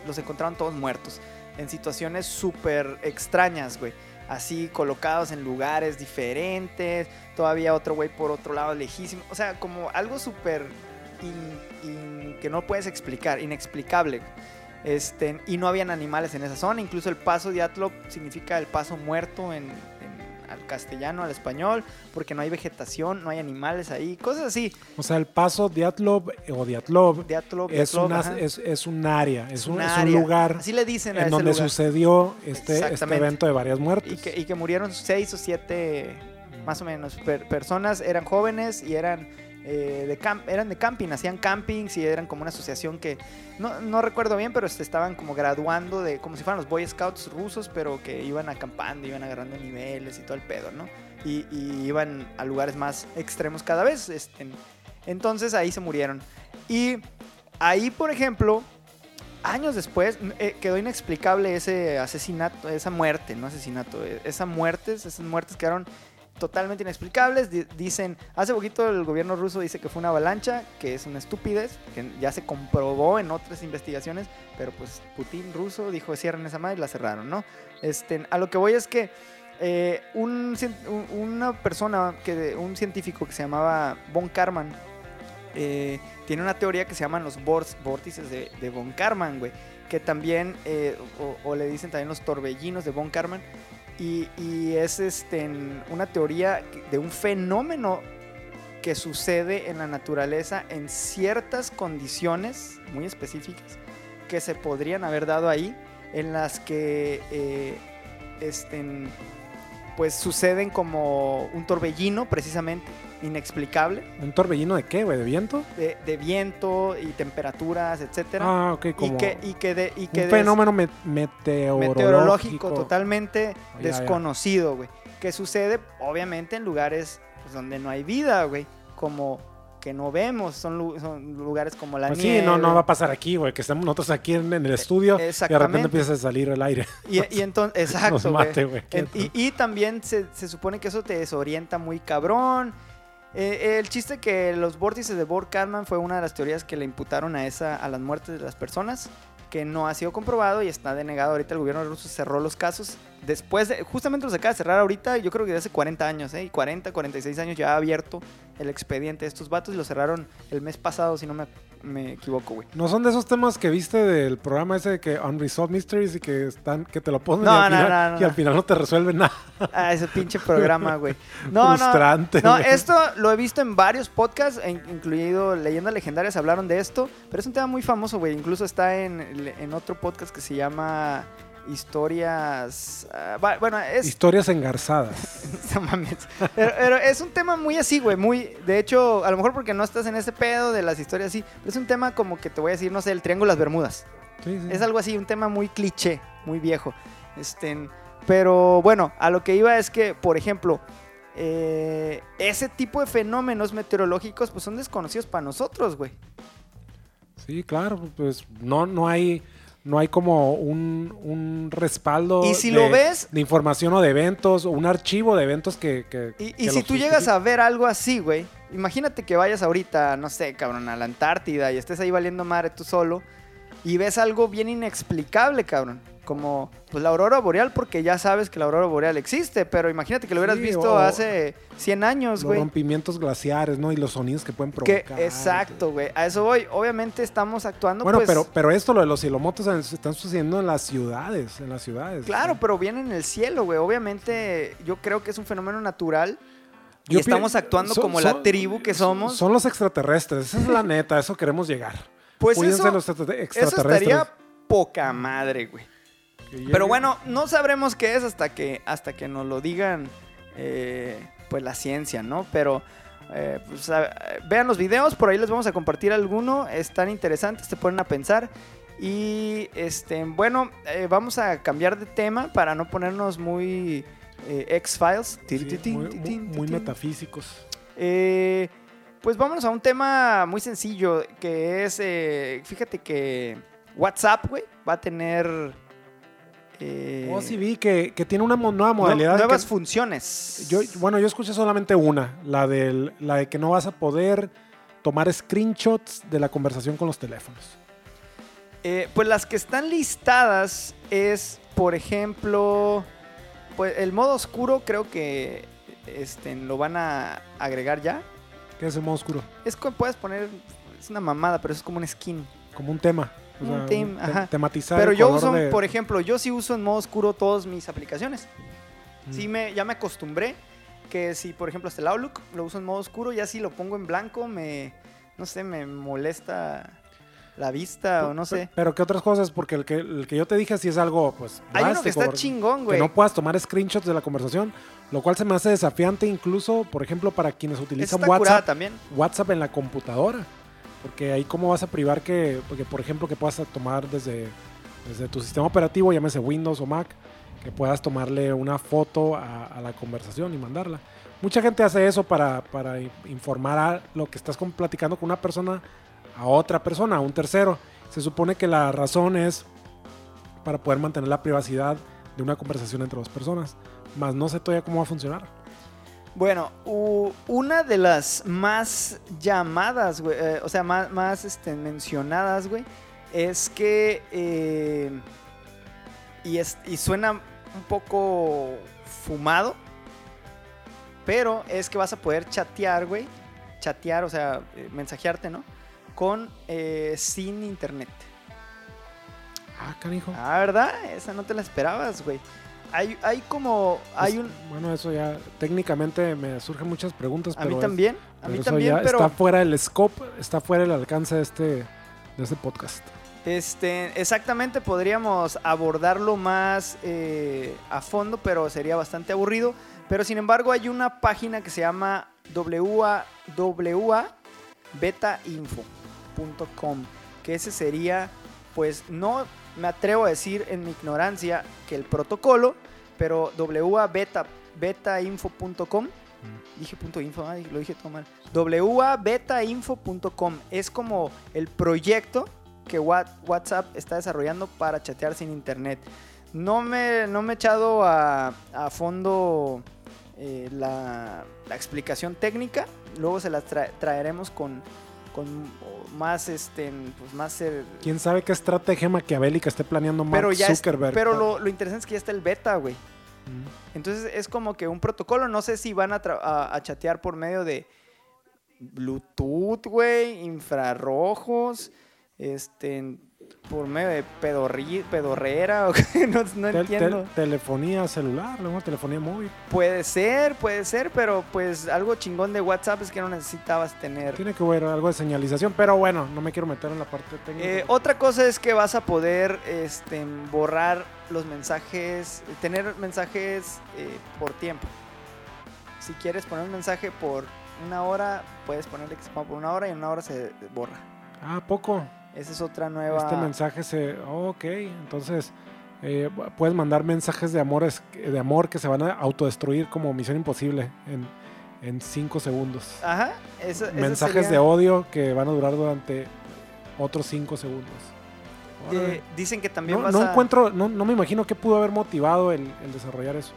los encontraron todos muertos, en situaciones súper extrañas, güey. Así colocados en lugares diferentes, todavía otro güey por otro lado lejísimo. O sea, como algo súper que no puedes explicar, inexplicable. Este, y no habían animales en esa zona. Incluso el paso de Atlop significa el paso muerto en, en- al castellano, al español, porque no hay vegetación, no hay animales ahí, cosas así. O sea, el paso Diatlov eh, o Diatlov es, Diatlov, una- es, es un área, es, un, un es un área. lugar Así le dicen a en ese donde lugar. sucedió este, este evento de varias muertes. Y que, y que murieron seis o siete, más o menos, per- personas. Eran jóvenes y eran, eh, eran de camping, hacían campings y eran como una asociación que, no, no recuerdo bien, pero se estaban como graduando de, como si fueran los Boy Scouts rusos, pero que iban acampando, iban agarrando niveles y todo el pedo, ¿no? Y, iban a lugares más extremos cada vez. este, entonces ahí se murieron. Y ahí, por ejemplo, años después eh, quedó inexplicable ese asesinato, esa muerte, no asesinato, eh, esas muertes, esas muertes quedaron totalmente inexplicables. Di- dicen, hace poquito el gobierno ruso dice que fue una avalancha, que es una estupidez, que ya se comprobó en otras investigaciones, pero pues Putin ruso dijo cierren esa madre y la cerraron, ¿no? Este, a lo que voy es que eh, una persona, que, un científico que se llamaba Von Karman, eh, tiene una teoría que se llaman los vórtices de, Von Karman, güey. Que también, eh, o le dicen también los torbellinos de Von Karman. Y, es este, una teoría de un fenómeno que sucede en la naturaleza en ciertas condiciones muy específicas que se podrían haber dado ahí, en las que eh, este, pues suceden como un torbellino precisamente, inexplicable ¿Un torbellino de qué, güey? ¿De viento? de, de viento y temperaturas, etcétera. Ah, ok, y como que y que de y que un fenómeno me- meteorológico. meteorológico totalmente ya. desconocido, güey, que sucede obviamente en lugares pues, donde no hay vida, güey, como que no vemos, son, lu- son lugares como la Pues nieve. sí, no, no va a pasar aquí, güey, que estemos nosotros aquí en, en el estudio y de repente empieza a salir el aire. Y, y entonces, exacto, Nos mate, güey. Y, y también se, se supone que eso te desorienta muy cabrón. Eh, el chiste que los vórtices de Borg fue una de las teorías que le imputaron a esa a las muertes de las personas, que no ha sido comprobado y está denegado. Ahorita el gobierno ruso cerró los casos. Después de, justamente los acaba de cerrar ahorita, yo creo que de hace 40 años, ¿eh? Y 40, 46 años ya ha abierto el expediente de estos vatos y lo cerraron el mes pasado, si no me, me equivoco, güey. No son de esos temas que viste del programa ese de que Unresolved Mysteries y que están que te lo ponen No, y, al no, final, no, y al final no te resuelven nada. Ah, ese pinche programa, güey. No, no, Frustrante. No, esto lo he visto en varios podcasts, incluido Leyendas Legendarias, hablaron de esto, pero es un tema muy famoso, güey. Incluso está en, en otro podcast que se llama Historias... ah, bueno, es... Historias engarzadas. no mames. Pero, pero es un tema muy así, güey, muy... De hecho, a lo mejor porque no estás en ese pedo de las historias así, pero es un tema como que te voy a decir, no sé, el Triángulo de las Bermudas. Sí, sí. Es algo así, un tema muy cliché, muy viejo. Este, pero bueno, a lo que iba es que, por ejemplo, eh, ese tipo de fenómenos meteorológicos pues son desconocidos para nosotros, güey. Sí, claro, pues no, no hay, no hay como un, un respaldo Y si de, lo ves- de información o de eventos, o un archivo de eventos que. que- Y, que y lo si tú llegas a ver algo así, güey, imagínate que vayas ahorita, no sé, cabrón, a la Antártida y estés ahí valiendo madre tú solo y ves algo bien inexplicable, cabrón. Como pues, la aurora boreal, porque ya sabes que la aurora boreal existe, pero imagínate que lo hubieras Sí, visto hace 100 años, los güey. rompimientos glaciares, ¿no? Y los sonidos que pueden Que, provocar. exacto, güey. A eso voy. Obviamente estamos actuando, Bueno, pues, pero, pero esto, lo de los se están sucediendo en las ciudades, en las ciudades. Claro, pero viene en el cielo, güey. Obviamente, yo creo que es un fenómeno natural. Y Yo estamos actuando son- como son- la tribu que somos. Son los extraterrestres, esa es la neta, a eso queremos llegar. pues Cuídense eso, los extra- eso extraterrestres. estaría poca madre, güey. Pero bueno, no sabremos qué es hasta que, hasta que nos lo digan, eh, pues la ciencia, ¿no? Pero eh, pues, a- vean los videos, por ahí les vamos a compartir alguno. Están interesantes, te ponen a pensar. Y este, bueno, eh, vamos a cambiar de tema para no ponernos muy X-Files. Sí, muy, muy- muy metafísicos. Eh, pues vámonos a un tema muy sencillo, que es, fíjate que WhatsApp, güey, va a tener... eh, Oh, sí vi que, que tiene una nueva nue- modalidad. que- nuevas funciones. yo, bueno, yo escuché solamente una, la, del, la de que no vas a poder tomar screenshots de la conversación con los teléfonos. Eh, pues las que están listadas es, por ejemplo, pues el modo oscuro creo que este, lo van a agregar ya. ¿Qué es el modo oscuro? Es que puedes poner, es una mamada, pero es como un skin. Como un tema. O Un te- ajá. tematizar Pero el yo uso, de- por ejemplo, yo sí uso en modo oscuro todas mis aplicaciones. Mm. Sí me, ya me acostumbré que si, por ejemplo, hasta el Outlook lo uso en modo oscuro, ya si lo pongo en blanco me, no sé, me molesta la vista o no sé. Pero ¿qué otras cosas? Porque el que, el que yo te dije sí es algo, pues, Hay uno que está chingón, que güey. no puedas tomar screenshots de la conversación, lo cual se me hace desafiante incluso, por ejemplo, para quienes utilizan WhatsApp, también. WhatsApp en la computadora. Porque ahí cómo vas a privar que, porque, por ejemplo, que puedas tomar desde, desde tu sistema operativo, llámese Windows o Mac, que puedas tomarle una foto a, la conversación y mandarla. Mucha gente hace eso para, para informar a lo que estás platicando con una persona a otra persona, a un tercero. Se supone que la razón es para poder mantener la privacidad de una conversación entre dos personas. Más no sé todavía cómo va a funcionar. Bueno, una de las más llamadas, güey, eh, o sea, más, más este, mencionadas, güey, es que, eh, y, es, y suena un poco fumado, pero es que vas a poder chatear, güey, chatear, o sea, eh, mensajearte, ¿no? Con, eh, sin internet. Ah, canijo. Ah, ¿verdad? Esa no te la esperabas, güey. Hay, hay como, hay Es- un... Bueno, eso ya técnicamente me surgen muchas preguntas. A pero mí es- también, a mí también, pero... está fuera del scope, está fuera del alcance de este, de este podcast. Este, exactamente, podríamos abordarlo más eh, a fondo, pero sería bastante aburrido. Pero sin embargo, hay una página que se llama www.betainfo.com, que ese sería, pues no me atrevo a decir en mi ignorancia que el protocolo, pero www.beta, betainfo.com Dije punto info, ay, lo dije todo mal. www.betainfo.com es como el proyecto que WhatsApp está desarrollando para chatear sin internet. No me, no me he echado a, a fondo eh, la, la explicación técnica. Luego se la tra- traeremos con, con más, este, pues más eh, ¿Quién sabe qué estrategia maquiavélica esté planeando Mark pero ya es- pero lo, lo interesante es que ya está el beta, güey. Mm. Entonces es como que un protocolo, no sé si van a, tra- a- a chatear por medio de Bluetooth, güey, infrarrojos, este, por medio de pedorri- pedorrera, o qué, no, entiendo. telefonía celular, luego telefonía móvil. Puede ser, puede ser, pero pues algo chingón de WhatsApp es que no necesitabas tener... Tiene que haber algo de señalización, pero bueno, no me quiero meter en la parte técnica. Eh, otra cosa es que vas a poder este, borrar los mensajes, tener mensajes eh, por tiempo. Si quieres poner un mensaje por una hora, puedes ponerle que se ponga por una hora y en una hora se borra. ah, poco. Esa es otra nueva. Este mensaje se. oh, ok, entonces eh, puedes mandar mensajes de amor, de amor que se van a autodestruir como Misión Imposible en, en cinco segundos. Ajá. eso- eso mensajes sería- de odio que van a durar durante otros cinco segundos. dicen que también no, vas no a. encuentro, no, no me imagino qué pudo haber motivado el, el desarrollar eso.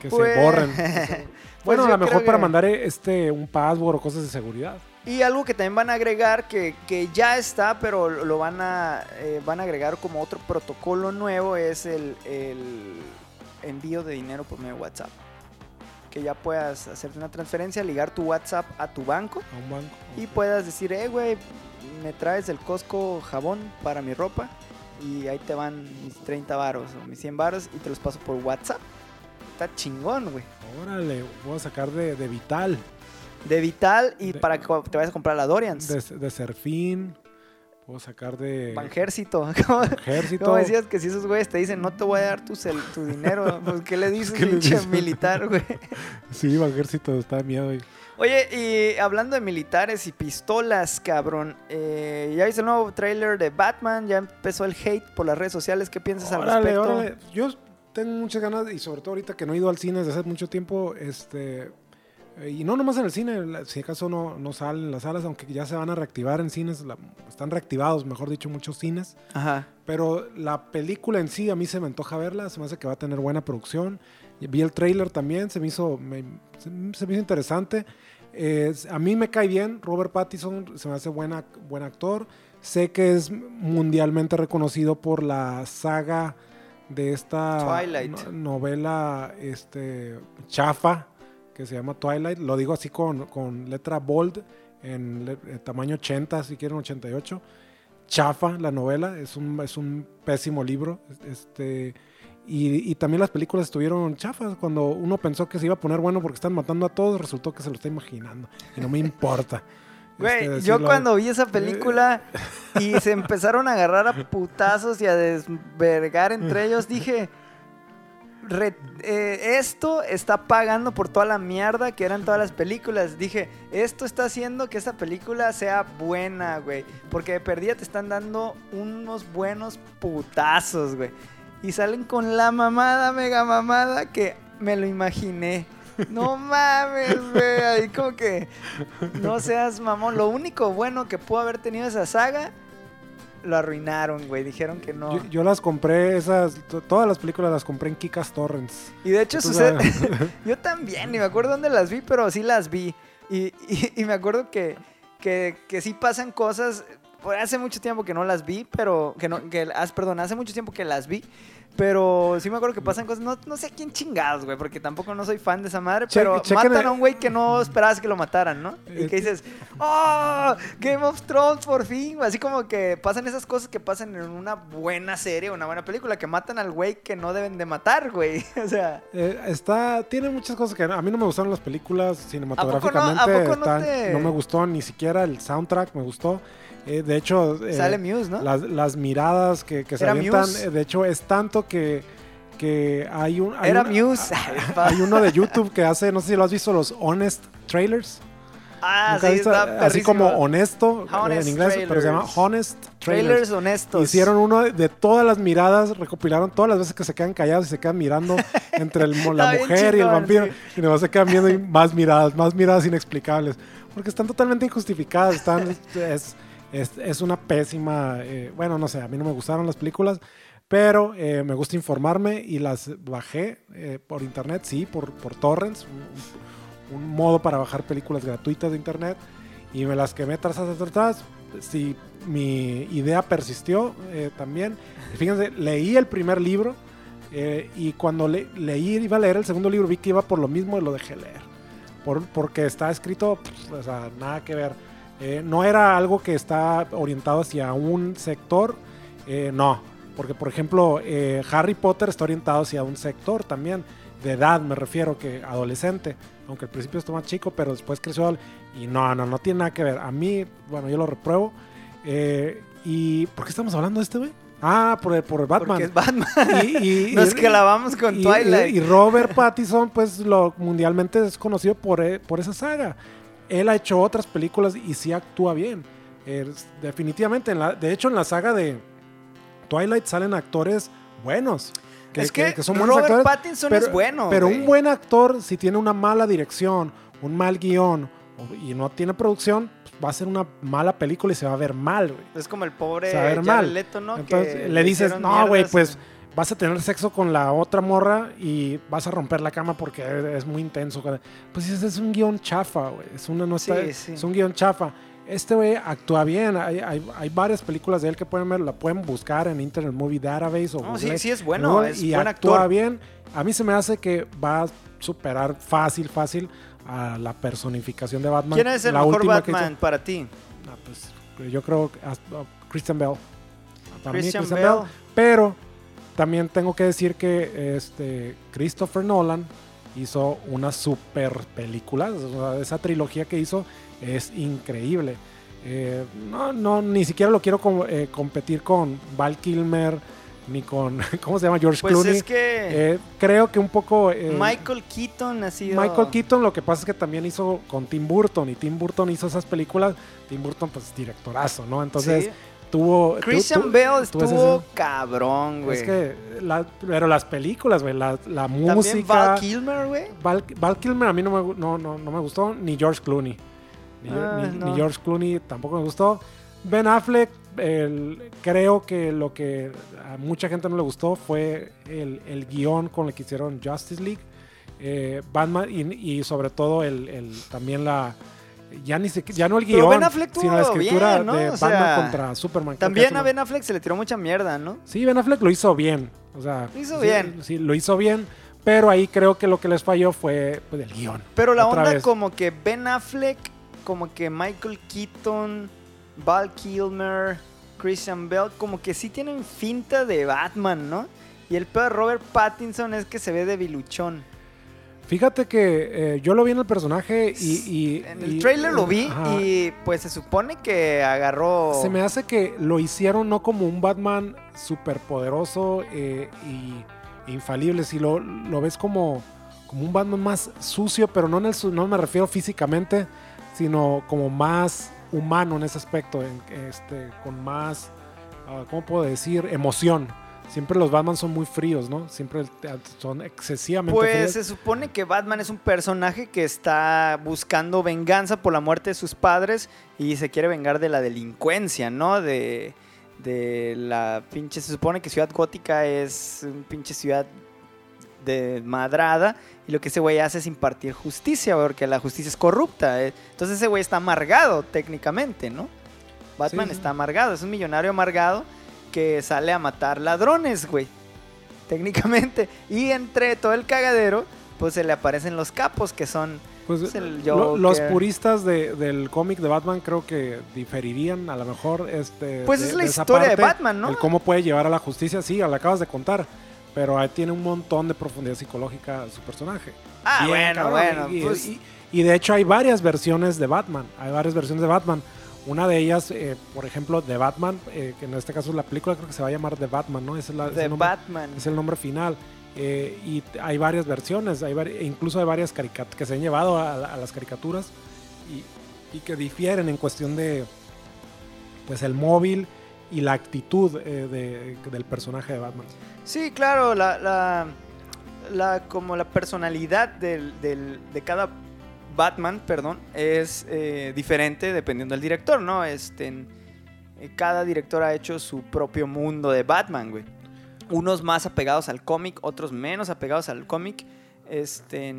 Que Pues- se borren. O sea, Pues bueno, a lo mejor para que- mandar eh, este un password o cosas de seguridad. Y algo que también van a agregar, que, que ya está, pero lo van a, eh, van a agregar como otro protocolo nuevo, es el, el envío de dinero por medio de WhatsApp. Que ya puedas hacerte una transferencia, ligar tu WhatsApp a tu banco A un banco. y puedas decir, eh, güey, me traes del Costco jabón para mi ropa y ahí te van mis 30 varos o mis 100 varos y te los paso por WhatsApp. Está chingón, güey. Órale, voy a sacar de, de Vital, De Vital y De- para que te vayas a comprar la Dorians. de, de Serfín, puedo sacar de Banjército. ¿Cómo, Ejército. cómo decías que si esos güeyes te dicen no te voy a dar tu, cel- tu dinero? Pues, ¿Qué le dices, ¿Qué pinche militar, güey? Sí, Banjército, está de miedo. y- Oye, y hablando de militares y pistolas, cabrón. eh, ¿Ya viste el nuevo tráiler de Batman? ¿Ya empezó el hate por las redes sociales? ¿Qué piensas al respecto? órale. Yo tengo muchas ganas y sobre todo ahorita que no he ido al cine desde hace mucho tiempo, este... Y no nomás en el cine, si acaso no, no salen las salas, aunque ya se van a reactivar en cines, la- están reactivados, mejor dicho, muchos cines. Ajá. Pero la película en sí, a mí se me antoja verla, se me hace que va a tener buena producción. Vi el trailer también, se me hizo, me- se, se me hizo interesante. Eh, a mí me cae bien, Robert Pattinson se me hace buena, buen actor. Sé que es mundialmente reconocido por la saga de esta Twilight. no- novela este, chafa que se llama Twilight. Lo digo así con, con letra bold, en le- eh, tamaño 80, si quieren 88 chafa la novela, es un, es un pésimo libro. Este, y, y también las películas estuvieron chafas. Cuando uno pensó que se iba a poner bueno porque están matando a todos, resultó que se lo está imaginando. Y no me importa. Güey, Este, yo decirlo. cuando vi esa película y se empezaron a agarrar a putazos y a desvergar entre ellos, dije, "Re- eh, esto está pagando por toda la mierda que eran todas las películas. Dije, esto está haciendo que esta película sea buena, güey. Porque de perdida te están dando unos buenos putazos, güey. Y salen con la mamada, mega mamada, que me lo imaginé. No mames, güey. Ahí como que... No seas mamón. Lo único bueno que pudo haber tenido esa saga, lo arruinaron, güey. Dijeron que no. Yo, yo las compré, esas, to- todas las películas las compré en Kikas Torrents. y de hecho sucede... Yo también, ni me acuerdo dónde las vi, pero sí las vi. Y, y- y me acuerdo que, que, que sí pasan cosas. por Hace mucho tiempo que no las vi, pero. Que no, que, ah, perdón, hace mucho tiempo que las vi. Pero sí me acuerdo que pasan cosas. No, no sé a quién chingados, güey, porque tampoco no soy fan de esa madre. Che- pero matan el- a un güey que no esperabas que lo mataran, ¿no? Y que dices, ¡Oh! Game of Thrones, por fin. Así como que pasan esas cosas que pasan en una buena serie, una buena película, que matan al güey que no deben de matar, güey. O sea. Eh, está, tiene muchas cosas que a mí no me gustaron las películas cinematográficamente. ¿A poco no están- te- no me gustó ni siquiera el soundtrack, me gustó. Eh, de hecho, eh, Sale Muse, ¿no? las, las miradas que, que se avientan, Muse. eh, de hecho, es tanto que, que hay un... Hay Era un- Muse. Hay uno de YouTube que hace, no sé si lo has visto, los Honest Trailers. Ah, ¿Nunca sí, está Así como honesto Honest en inglés, pero se llama. Honest Trailers. Trailers honestos. Hicieron uno de, todas las miradas, recopilaron todas las veces que se quedan callados y se quedan mirando entre el la mujer y el vampiro. sí. Y nomás se quedan viendo y más miradas, más miradas inexplicables. Porque están totalmente injustificadas. Están, es, es, es una pésima. eh, bueno, no sé, a mí no me gustaron las películas. Pero eh, me gusta informarme y las bajé eh, por internet, sí, por, por torrents. Un, un modo para bajar películas gratuitas de internet. Y me las quemé tras, tras, tras. Si mi idea persistió eh, también. Fíjense, leí el primer libro eh, y cuando le- leí, iba a leer el segundo libro, vi que iba por lo mismo y lo dejé leer. Por- porque está escrito, pff, o sea, nada que ver. Eh, no era algo que está orientado hacia un sector, eh, no. Porque, por ejemplo, eh, Harry Potter está orientado hacia un sector también, de edad me refiero, que adolescente. Aunque al principio está más chico, pero después creció. Y no, no, no tiene nada que ver. A mí, bueno, yo lo repruebo. ¿Y por qué estamos hablando de este, güey? Ah, por, por Batman. Porque es Batman. Y, y- Nos y- clavamos con y- Twilight. Y, Robert Pattinson, pues lo mundialmente es conocido por, por esa saga. Él ha hecho otras películas y sí actúa bien. Es- definitivamente, en la- de hecho, en la saga de Twilight salen actores buenos. es que, son buenos Robert actores. Pattinson pero, es bueno. pero un buen actor, si tiene una mala dirección, un mal guion y no tiene producción, pues va a ser una mala película y se va a ver mal, güey. Es como el pobre Se va a ver Jared mal. Leto, ¿no? Entonces Que le dices, no, güey, pues en- vas a tener sexo con la otra morra y vas a romper la cama porque es muy intenso. Pues ese es un guion chafa, güey. Es, una, no Sí, sí. es un guion chafa. Este güey actúa bien. Hay, hay, hay varias películas de él que pueden ver, la pueden buscar en Internet Movie Database o No, sí, Google, sí es bueno, es y buen actúa actor. bien. A mí se me hace que va a superar fácil, fácil a la personificación de Batman. ¿Quién es el la mejor hizo. Batman para ti? Ah, pues, yo creo que hasta- Christian Bell. Para Christian mí, Christian. Bell. Pero también tengo que decir que este Christopher Nolan hizo una super película. Esa trilogía que hizo es increíble. Eh, no, no, ni siquiera lo quiero com- eh, competir con Val Kilmer ni con, ¿cómo se llama? George Pues Clooney. es que Eh, creo que un poco... Michael Keaton ha sido... Michael Keaton lo que pasa es que también hizo con Tim Burton y Tim Burton hizo esas películas. Tim Burton pues es directorazo, ¿no? Entonces Sí. Tuvo... tu- Christian tu- Bale ese- estuvo cabrón, güey. Es que, la- pero las películas, güey, la, la También música... Val Kilmer, güey. Val, Val Kilmer a mí no me, no, no, no me gustó, ni George Clooney. Ni, Ah, ni- no. ni George Clooney tampoco me gustó. Ben Affleck, el- creo que lo que a mucha gente no le gustó fue el, el guion con el que hicieron Justice League. Eh, Batman y, y sobre todo el, el- también la... Ya, ni siquiera- ya no el guion, sino la escritura bien, ¿no? de O Batman contra Superman. También a Ben Affleck se le tiró mucha mierda, ¿no? Sí, Ben Affleck lo hizo bien. O sea, Lo hizo sí, bien. Sí, lo hizo bien. Pero ahí creo que lo que les falló fue pues, el guion. Pero la onda vez. como que Ben Affleck, como que Michael Keaton, Val Kilmer, Christian Bale, como que sí tienen finta de Batman, ¿no? Y el peor de Robert Pattinson es que se ve debiluchón. Fíjate que eh, yo lo vi en el personaje y... y- En el y- trailer lo vi Ajá. y pues se supone que agarró... Se me hace que lo hicieron no como un Batman súper poderoso y infalible, si lo, lo ves como, como un Batman más sucio, pero no, en el, no me refiero físicamente, sino como más humano en ese aspecto, en- este, con más, ah, ¿cómo puedo decir? Emoción. Siempre los Batman son muy fríos, ¿no? Siempre son excesivamente Pues fríos. se supone que Batman es un personaje que está buscando venganza por la muerte de sus padres y se quiere vengar de la delincuencia, ¿no? De, de la pinche... Se supone que Ciudad Gótica es una pinche ciudad desmadrada y lo que ese güey hace es impartir justicia, porque la justicia es corrupta. eh. Entonces ese güey está amargado técnicamente, ¿no? Batman Sí, sí. está amargado, es un millonario amargado que sale a matar ladrones, güey. Técnicamente. Y entre todo el cagadero, pues se le aparecen los capos, que son... Pues, es el lo- los puristas de- del cómic de Batman creo que diferirían a lo mejor este Pues de- es la de historia de Batman, ¿no? el cómo puede llevar a la justicia sí la acabas de contar pero ahí tiene un montón de profundidad psicológica su personaje Ah, Bien, bueno, cabrón, bueno. y, pues, y- y de hecho hay varias versiones de Batman hay varias versiones de Batman una de ellas eh, por ejemplo de Batman eh, que en este caso la película creo que se va a llamar The Batman no es la, es nombre- Batman. es el nombre final. Eh, y hay varias versiones, hay vari- e incluso hay varias caricat- que se han llevado a, la- a las caricaturas y, y que difieren en cuestión de pues el móvil y la actitud de- del personaje de Batman. Sí, claro, la, la, la- como la personalidad del, del- de cada Batman, perdón, es eh, diferente dependiendo del director, ¿no? Este, eh, cada director ha hecho su propio mundo de Batman, güey. Unos más apegados al cómic, otros menos apegados al cómic. Este,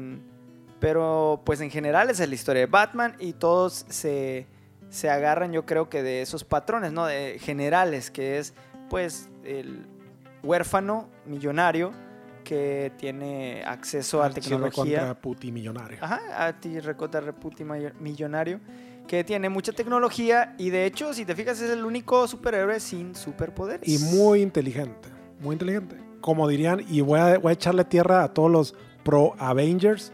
pero pues en general es la historia de Batman y todos se, se agarran yo creo que de esos patrones, ¿no? De generales, que es pues el huérfano millonario que tiene acceso a tecnología. contra puti millonario. Ajá, a ti recota reputi mayo- millonario que tiene mucha tecnología y de hecho, si te fijas, es el único superhéroe sin superpoderes. Y muy inteligente, muy inteligente. Como dirían, y voy a, voy a echarle tierra a todos los pro Avengers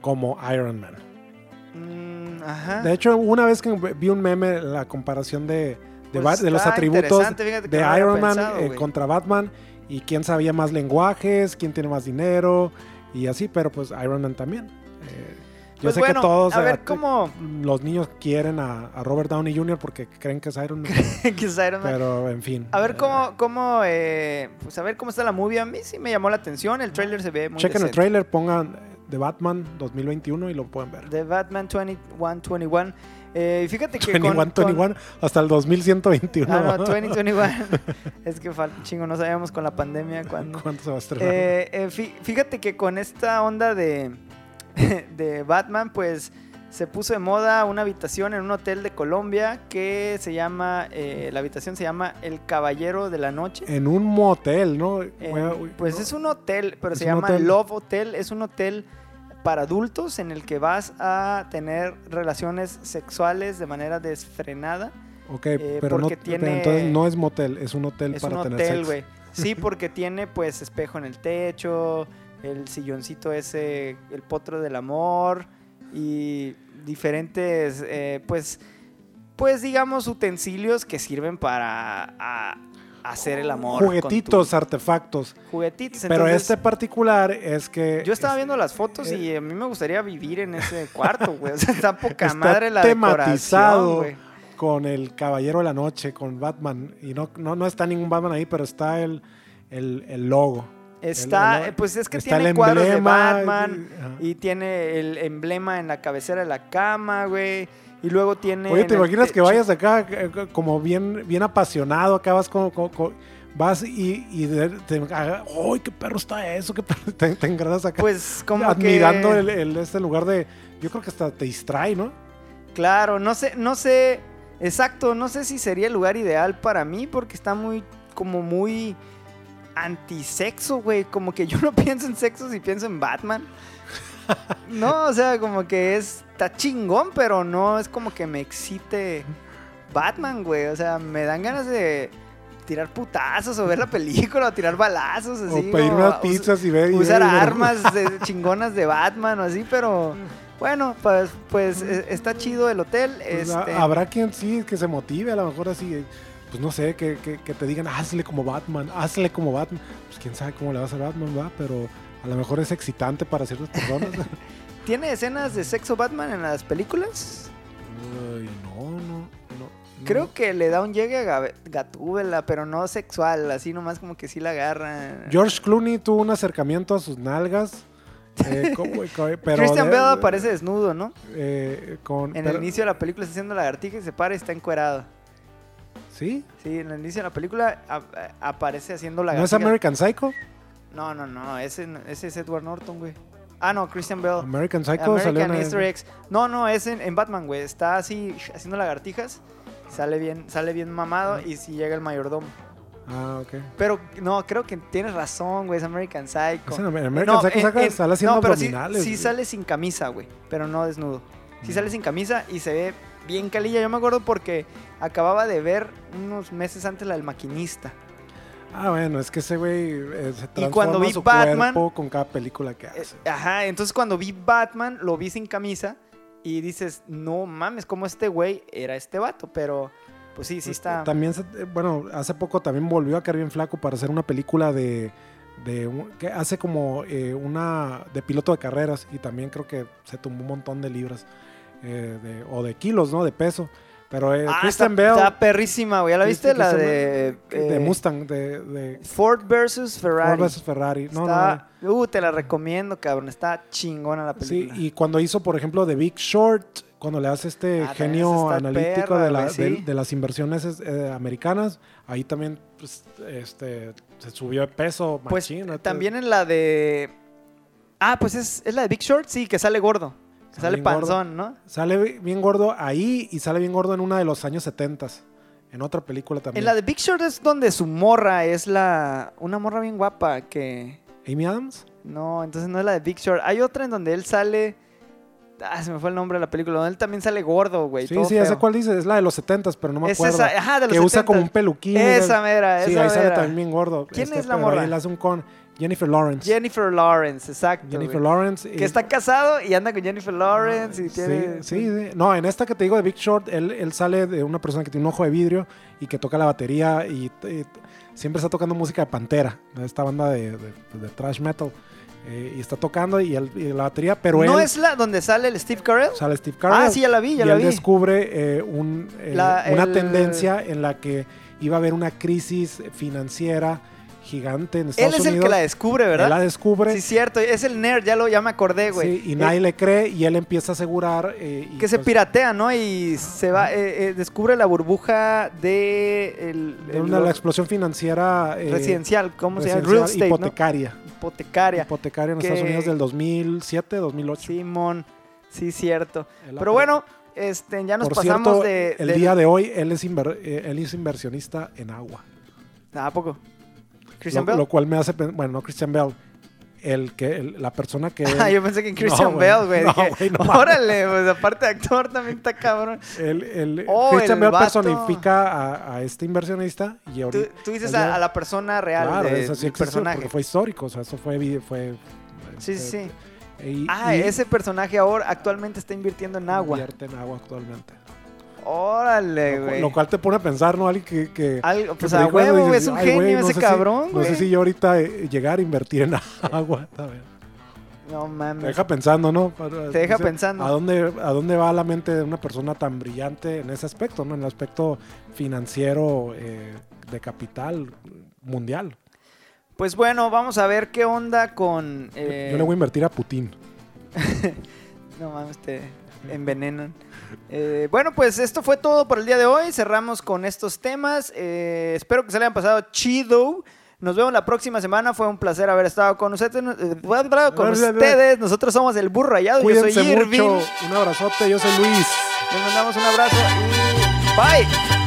como Iron Man. Mm, ajá. De hecho, una vez que vi un meme, la comparación de, de, Pues de los atributos de Iron Man pensado, eh, contra Batman y quién sabía más lenguajes, quién tiene más dinero y así, pero pues Iron Man también. Eh, yo Pues sé bueno, que todos a eh, ver cómo los niños quieren a, a Robert Downey Jr. porque creen que es Iron Man, que es Iron Man. pero en fin. A ver Eh, cómo, cómo, eh, pues a ver cómo está la movie. A mí sí me llamó la atención. El trailer se ve muy chequen el trailer, pongan The Batman 2021 y lo pueden ver. De Batman 2121. Eh, fíjate que 21, con, con- 21 hasta el 2121. Ah, no, 2021. es que falta chingo, no sabíamos con la pandemia cuándo. ¿Cuánto se va a estrenar? Eh, eh, fí- fíjate que con esta onda de, de Batman, pues se puso de moda una habitación en un hotel de Colombia que se llama, eh, la habitación se llama El Caballero de la Noche. en un motel, ¿no? Pues es un hotel, pero se llama hotel. Love Hotel. Es un hotel para adultos en el que vas a tener relaciones sexuales de manera desfrenada. Ok, eh, pero, no, pero tiene- entonces no es motel, es un hotel Es para un tener hotel, güey. Sí, porque tiene pues espejo en el techo, el silloncito ese, el potro del amor y diferentes, eh, pues, pues digamos utensilios que sirven para a- hacer el amor. Juguetitos, tu- artefactos. juguetitos. pero entonces, este particular es que... Yo estaba es- viendo las fotos eh, y a mí me gustaría vivir en ese cuarto, güey. O sea, está poca Está madre la tematizado. decoración, con el Caballero de la Noche, con Batman. Y no, no, no está ningún Batman ahí, pero está el, el, el logo. Está, El- el- pues es que tiene el cuadros de Batman y tiene el emblema en la cabecera de la cama, güey. Y luego tiene. Oye, ¿te imaginas que vayas acá eh, como bien, bien apasionado? Acá vas como... como- como- vas y, y te, haga- ¡Ay, qué perro está eso! ¿Qué perro? Te, te engranas acá Pues como admirando que. el, el- este lugar de... Yo creo que hasta te distrae, ¿no? Claro, no sé, no sé. Exacto, no sé si sería el lugar ideal para mí porque está muy. como muy. antisexo, güey. Como que yo no pienso en sexo si pienso en Batman. No, o sea, como que es. Está chingón, pero no es como que me excite Batman, güey. O sea, me dan ganas de tirar putazos o ver la película o tirar balazos así. o pedir unas pizzas y ver... usar ver y ver. armas de- chingonas de Batman o así, pero bueno, pues, pues eh, está chido el hotel. Pues, ha- este, Habrá quien sí, que se motive, a lo mejor así, pues no sé, que, que- que te digan, hazle como Batman, hazle como Batman. Pues quién sabe cómo le va a hacer Batman, va, pero a lo mejor es excitante para ciertas personas. ¿Tiene escenas de sexo Batman en las películas? Ay, no, no, no. Creo que le da un llegue a Gatúbela, pero no sexual, así nomás como que sí la agarra. George Clooney tuvo un acercamiento a sus nalgas. eh, pero Christian Bale aparece desnudo, ¿no? eh, con, En pero- el inicio de la película está haciendo lagartija y se para y está encuerado. ¿Sí? Sí, en el inicio de la película a- a- aparece haciendo ¿No es lagartija. American Psycho? No, no, no, ese, ese es Edward Norton, güey. Ah, no, Christian Bale. American Psycho salió American en el- Easter eggs. No, no, es en, en Batman, güey. Está así haciendo lagartijas. Sale bien, sale bien mamado y si llega el mayordomo. Ah, ok. Pero no, creo que tienes razón, güey. Es American Psycho. Es en American No, Psycho en- saca- en- sale haciendo no, pero sí- abdominales. Sí, güey. sale sin camisa, güey. Pero no desnudo. Sí Mm. sale sin camisa y se ve bien calilla. Yo me acuerdo porque acababa de ver unos meses antes la del maquinista. Ah, bueno, es que ese güey eh, se transforma cuando vi su Batman- cuerpo con cada película que Eh, hace. Ajá, entonces cuando vi Batman, lo vi sin camisa y dices, no mames, como este güey era este vato, pero pues sí, sí está. También, se- eh, bueno, hace poco también volvió a caer bien flaco para hacer una película de, de que hace como eh, una de piloto de carreras y también creo que se tumbó un montón de libras eh, de- o de kilos, ¿no? De peso. Pero eh, Ah, Christian está, Bale está perrísima, güey. ¿Ya la viste? la de, de eh, Mustang, de, de Ford versus Ferrari. Ford versus Ferrari. No, no, está, Uh, te la recomiendo, cabrón. Está chingona la no. Sí, película. y cuando hizo, por ejemplo, The Big Short, cuando le hace este Ah, genio analítico perra, de, la- de- sí. de las inversiones eh, americanas, ahí también pues, este, se subió de peso. pues machín, ¿no? también en la de. Ah, pues es, es la de Big Short, sí, que sale gordo. Que Sale sale bien gordo. panzón, ¿no? Sale bien gordo ahí y sale bien gordo en una de los años 70 En otra película también. En la de Big Short es donde su morra es la. Una morra bien guapa que. Amy Adams. No, entonces no es la de Big Short. Hay otra en donde él sale. Ah, se me fue el nombre de la película. Donde él también sale gordo, güey. Sí, todo sí, esa cuál dice. Es la de los 70 pero no me Es acuerdo. esa, ajá, de los que usa 70. como un peluquín. Esa mera, Sí, esa ahí sale mera. también gordo. ¿Quién Este, es la morra? La hace un con Jennifer Lawrence. Jennifer Lawrence, exacto. Jennifer güey. Lawrence. Que está casado y anda con Jennifer Lawrence y Sí, tiene. sí, sí. No, en esta que te digo de Big Short, él, él sale de una persona que tiene un ojo de vidrio y que toca la batería y, y siempre está tocando música de Pantera, esta banda de, de- de thrash metal. Eh, y está tocando y, él- y la batería, pero ¿No él es la donde sale el Steve Carell? sale Steve Carell. Ah, sí, ya la vi, ya y la él vi. descubre eh, un, eh, La- una el- tendencia en la que iba a haber una crisis financiera gigante en Él Estados es el Unidos. que la descubre, Él ¿verdad? la descubre Sí, cierto. Es el nerd, ya, lo, ya me acordé, güey. sí, y Eh, nadie le cree y él empieza a asegurar. eh, y que se pues, piratea, ¿no? Y se va, eh, eh, descubre la burbuja de, el, de el- una- la explosión financiera residencial, ¿cómo se llama? Real estate, hipotecaria. ¿no? Hipotecaria. Hipotecaria en Que- Estados Unidos del 2007, 2008. Simón, sí, cierto. Pero bueno, este, ya nos Por pasamos cierto, de... el día de hoy él es, inver- eh, él es inversionista en agua. Ah, ¿A poco? ¿Christian lo, Bale? lo cual me hace, bueno, no Christian Bell, el que, el- la persona que... Ah, yo pensé que en Christian No, güey. Bale, güey. No, no. Órale, pues aparte de actor también está cabrón. el, el- Oh, Christian Bell vato. personifica a, a este inversionista y Tú, ahorita... tú dices ayer- a, la persona real claro, de- eso sí existió personaje. porque fue histórico, o sea, eso fue... fue Sí, este, sí, sí. y- Ah, y ese personaje ahora actualmente está invirtiendo en agua. Invierte en agua actualmente. Órale, güey. lo cual te pone a pensar, ¿no? Alguien que... que Algo, que pues te a huevo, dices, es un "Ay, genio no ese sé si- cabrón, No sé si yo ahorita eh, llegar a invertir en agua. a ver. No Te mames. deja pensando, ¿no? Te deja pensando. ¿A dónde, ¿A dónde va la mente de una persona tan brillante en ese aspecto, ¿no? En el aspecto financiero eh, de capital mundial. Pues bueno, vamos a ver qué onda con. eh, Yo le voy a invertir a Putin. No mames, te envenenan. Eh, bueno, pues esto fue todo por el día de hoy. Cerramos con estos temas. Eh, espero que se le hayan pasado chido. Nos vemos la próxima semana. Fue un placer haber estado con ustedes. eh, con ustedes. Nosotros somos el Burro Rayado. Yo soy Irving. mucho. Un abrazote. Yo soy Luis. Les mandamos un abrazo y bye.